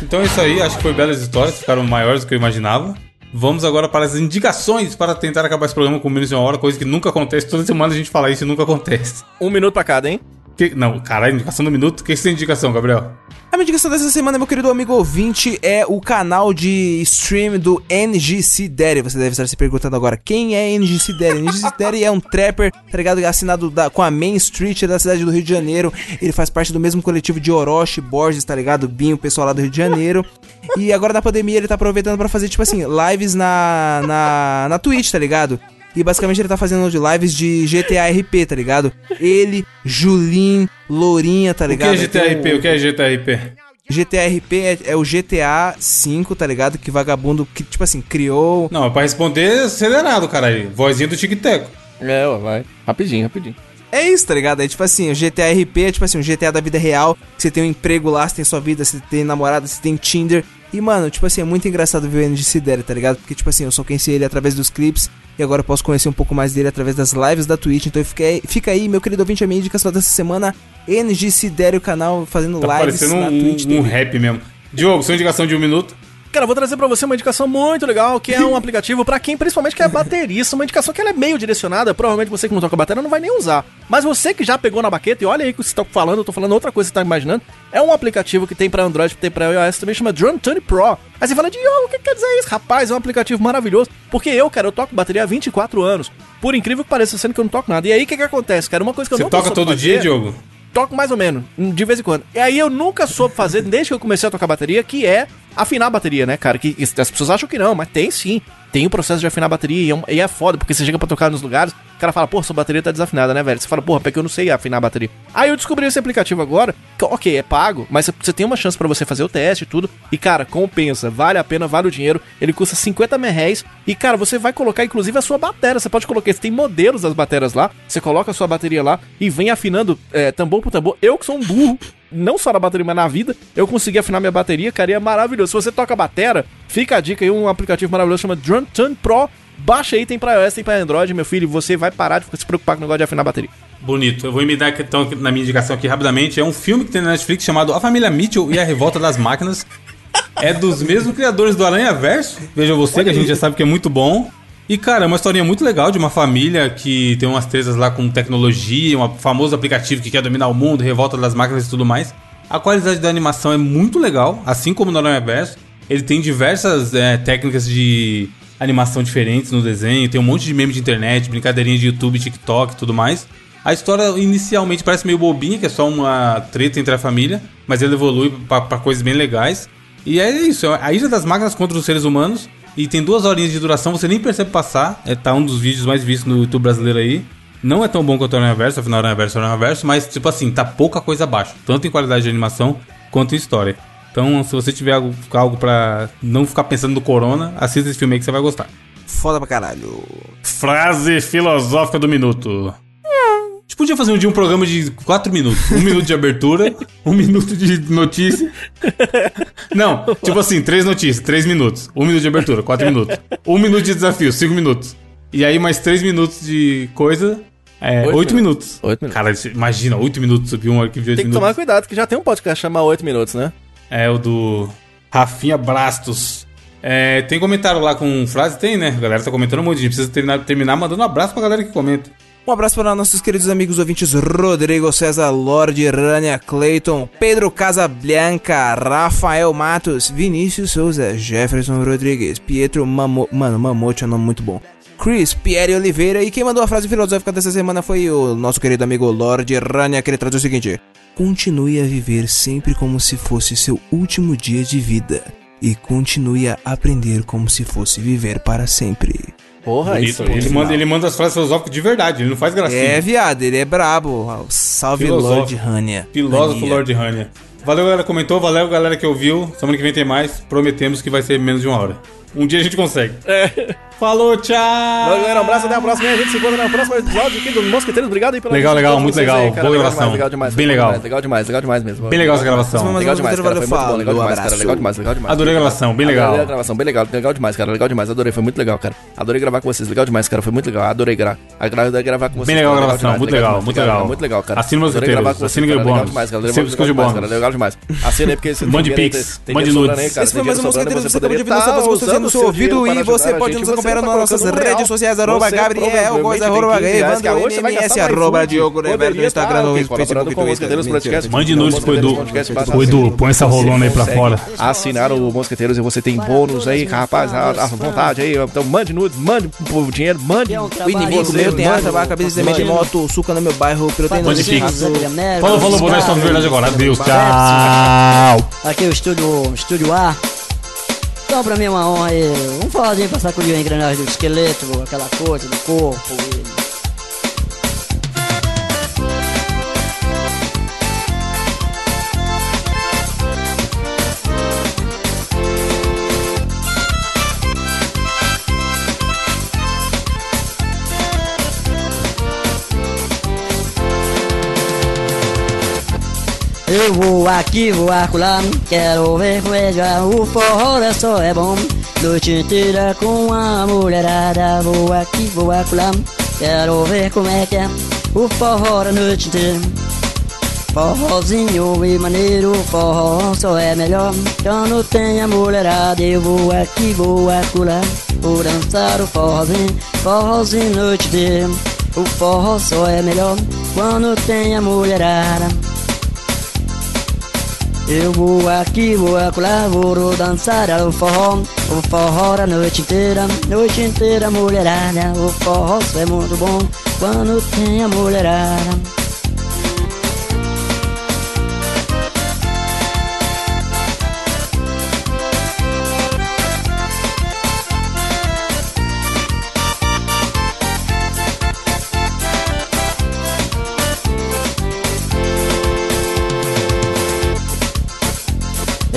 Então é isso aí, acho que foi belas histórias, ficaram maiores do que eu imaginava. Vamos agora para as indicações para tentar acabar esse programa com menos de uma hora, coisa que nunca acontece. Toda semana a gente fala isso e nunca acontece. Um minuto pra cada, hein? Que- não, caralho, indicação do minuto? O que você tem indicação, Gabriel? A minha indicação dessa semana, meu querido amigo ouvinte, é o canal de stream do NGC Daddy. Você deve estar se perguntando agora, quem é NGC Daddy? NGC Daddy é um trapper, tá ligado? Assinado da- com a Main Street da cidade do Rio de Janeiro. Ele faz parte do mesmo coletivo de Orochi, Borges, tá ligado? Binho, o pessoal lá do Rio de Janeiro. E agora na pandemia ele tá aproveitando pra fazer, tipo assim, lives na, na, na Twitch, tá ligado? E basicamente ele tá fazendo de lives de GTA RP, tá ligado? Ele, Julin, Lourinha, tá O que ligado? é GTRP? O que é GTRP? GTRP é, é o GTA V, tá ligado? Que vagabundo, que, tipo assim, criou. Não, é pra responder acelerado, caralho. Vozinha do Tic Teco. É, ó, vai. Rapidinho, rapidinho. É isso, tá ligado? É tipo assim, o GTA RP é tipo assim, um GTA da vida real. Você tem um emprego lá, você tem sua vida, você tem namorada, você tem Tinder. E, mano, tipo assim, é muito engraçado ver o Energy Sidere, tá ligado? Porque, tipo assim, eu só conheci ele através dos clipes. E agora eu posso conhecer um pouco mais dele através das lives da Twitch. Então fica aí, fica aí meu querido ouvinte, a minha indicação dessa semana. Energy Sidere, o canal fazendo Tá lives na um, Twitch. um rap mesmo. Diogo, sua indicação de um minuto. Cara, vou trazer pra você uma indicação muito legal, que é um aplicativo pra quem principalmente quer baterista, uma indicação que ela é meio direcionada, provavelmente você que não toca bateria não vai nem usar. Mas você que já pegou na baqueta, e olha aí que você tá falando, eu tô falando outra coisa que você tá imaginando, é um aplicativo que tem pra Android, tem pra iOS, também chama Drum Tune Pro. Aí você fala, Diogo, o que quer dizer isso? Rapaz, é um aplicativo maravilhoso, porque eu, cara, eu toco bateria há 24 anos, por incrível que pareça, sendo que eu não toco nada. E aí, o que que acontece, cara? Uma coisa que eu Você não toca soube todo dia, Diogo? Toco mais ou menos, de vez em quando. E aí eu nunca soube fazer, desde que eu comecei a tocar bateria, que é afinar a bateria, né, cara? Que que as pessoas acham que não, mas tem sim. Tem o processo de afinar a bateria e é, e é foda, porque você chega pra tocar nos lugares, cara fala, pô, sua bateria tá desafinada, né, velho? Você fala, porra, porque eu não sei afinar a bateria. Aí eu descobri esse aplicativo agora, que, ok, é pago, mas você- tem uma chance pra você fazer o teste e tudo. E, cara, compensa, vale a pena, vale o dinheiro. Ele custa 50 mil reais. E, cara, você vai colocar, inclusive, a sua bateria. Você pode colocar, você tem modelos das baterias lá. Você coloca a sua bateria lá e vem afinando é, tambor por tambor. Eu que sou um burro, não só na bateria, mas na vida, eu consegui afinar minha bateria, cara, e é maravilhoso. Se você toca batera, fica a dica aí, um aplicativo maravilhoso chama Drum Tune Pro. Baixa aí, tem pra iOS, tem pra Android, meu filho, e você vai parar de se preocupar com o negócio de afinar a bateria. Bonito. Eu vou imitar então na minha indicação aqui rapidamente. É um filme que tem na Netflix chamado A Família Mitchell e a Revolta das Máquinas. É dos mesmos criadores do Aranha Verso. Veja você, que a gente já sabe que é muito bom. E, cara, é uma historinha muito legal de uma família que tem umas tretas lá com tecnologia, um famoso aplicativo que quer dominar o mundo, revolta das máquinas e tudo mais. A qualidade da animação é muito legal, assim como no Aranha Verso. Ele tem diversas é, técnicas de animação diferentes no desenho, tem um monte de meme de internet, brincadeirinha de YouTube, TikTok e tudo mais. A história inicialmente parece meio bobinha, que é só uma treta entre a família, mas ele evolui pra coisas bem legais. E é isso, é a Ilha das Máquinas contra os seres humanos. E tem duas horinhas de duração, você nem percebe passar. É, tá um dos vídeos mais vistos no YouTube brasileiro aí. Não é tão bom quanto o Aranha Verso, afinal, Aranha Verso é Aranha Verso, mas, tipo assim, tá pouca coisa abaixo. Tanto em qualidade de animação, quanto em história. Então, se você tiver algo, algo pra não ficar pensando no Corona, assista esse filme aí que você vai gostar. Foda pra caralho. Frase filosófica do minuto. A gente podia fazer um dia um programa de 4 minutos. Um minuto de abertura, um minuto de notícia. Não, tipo assim, três notícias, 3 minutos. Um minuto de abertura, 4 minutos. Um minuto de desafio, 5 minutos. E aí mais 3 minutos de coisa, é, Oito 8 minutos. Oito minutos. Cara, imagina, 8 minutos subir um arquivo de 8 Tem que minutos. tomar cuidado, que já tem um podcast chamado 8 minutos, né? É o do Rafinha Brastos. É, tem comentário lá com frase? Tem, né? A galera tá comentando um monte. A gente precisa terminar, terminar mandando um abraço pra galera que comenta. Um abraço para nossos queridos amigos ouvintes Rodrigo César, Lorde Rania, Clayton, Pedro Casablanca, Rafael Matos, Vinícius Souza, Jefferson Rodrigues, Pietro Mamo... Mano, Mamote é um nome muito bom. Chris Pierre Oliveira e quem mandou a frase filosófica dessa semana foi o nosso querido amigo Lorde Rania, que ele traz o seguinte: Continue a viver sempre como se fosse seu último dia de vida e continue a aprender como se fosse viver para sempre. Porra, Bonito. isso. ele, manda, ele manda as frases filosóficas de verdade, ele não faz gracinha. É, viado, ele é brabo. Salve Filosófico. Lorde Rania. Filósofo Rania. Lord Rania. Valeu, galera, comentou. Valeu, galera que ouviu. Semana que vem tem mais. Prometemos que vai ser menos de uma hora. Um dia a gente consegue. Falou, tchau! Valeu, galera. Um abraço, até a próxima. A gente se encontra no próximo episódio aqui do Mosqueteiros. Obrigado aí pela Legal, legal, muito legal. aí, cara. Boa legal gravação. Demais, legal demais. Bem legal. legal. demais, Legal demais, legal demais mesmo. Bem legal essa gravação. Legal demais, cara. Foi muito bom, legal demais, cara. Legal demais, legal demais. Adorei a gravação, bem legal. Adorei a gravação, bem legal. Legal demais, cara. Legal demais. Adorei, foi muito legal, cara. Adorei gravar com vocês. Legal demais, cara. Foi muito legal. Adorei gra... adorei gravar com vocês. Bem legal a gravação, muito legal, muito legal. Muito legal, cara. Assina meus gravar roteiros, assina demais, cara. Legal Sempre escolhe demais, bônus. Legal demais. Assina aí porque Mande pix, mande nudes. Esse foi mais um Mosqueteiros, você ouvir poderia nossa no seu ouvido e você pode nos acompanhar tá nas nossas redes sociais, arroba Você Gabriel, tem arroba 15 reais, Evandro, MMS, arroba. Diogo Neves, no Instagram, no ok, Facebook, Twitter. Mande nudes pro Edu. Edu, põe essa rolona aí pra fora. Assinar o Mosqueteiros e você tem bônus aí, rapaz, à vontade aí. Então mande nudes, mande o dinheiro, mande. O inimigo meu tem asa, vaca, cabeça de semente, moto, suca no meu bairro, proteína Mande no caso. Falou, falou, boné, só de verdade agora. Adeus, tchau! Aqui o estúdio, estúdio A. Então pra mim é uma honra aí. Vamos falar de passar com a engrenagem do esqueleto, aquela coisa do corpo. Eu vou aqui, vou acolá, quero ver como é já o forró é só é bom. Noite inteira com a mulherada, vou aqui, vou acolá, quero ver como é que é o forró a noite inteira. Forrozinho e maneiro, forró só é melhor. Quando tem a mulherada eu vou aqui, vou acolá Vou dançar o forrozinho, forrozinho noite inteira. O forró só é melhor quando tem a mulherada eu vou aqui, vou acolá, vou dançar o forró. O forró a noite inteira, noite inteira mulherada. O forró é muito bom. Quando tem a mulherada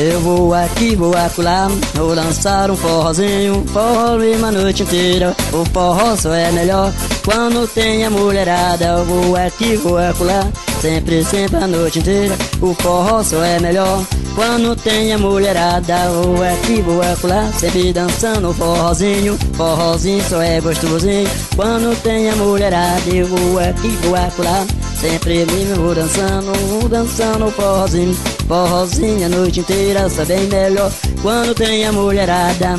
Eu vou aqui, vou acolá, vou dançar um forrozinho, forró uma noite inteira. O forró só é melhor quando tem a mulherada. Eu vou aqui, vou acolá, sempre, sempre a noite inteira. O forró só é melhor quando tem a mulherada. Eu vou aqui, vou acolá, sempre dançando um forrozinho. Forrozinho só é gostosinho quando tem a mulherada. Eu vou aqui, vou acolá. Sempre me vou dançando, vou dançando forrozinho Forrozinho a noite inteira, só bem melhor. Quando tem a mulherada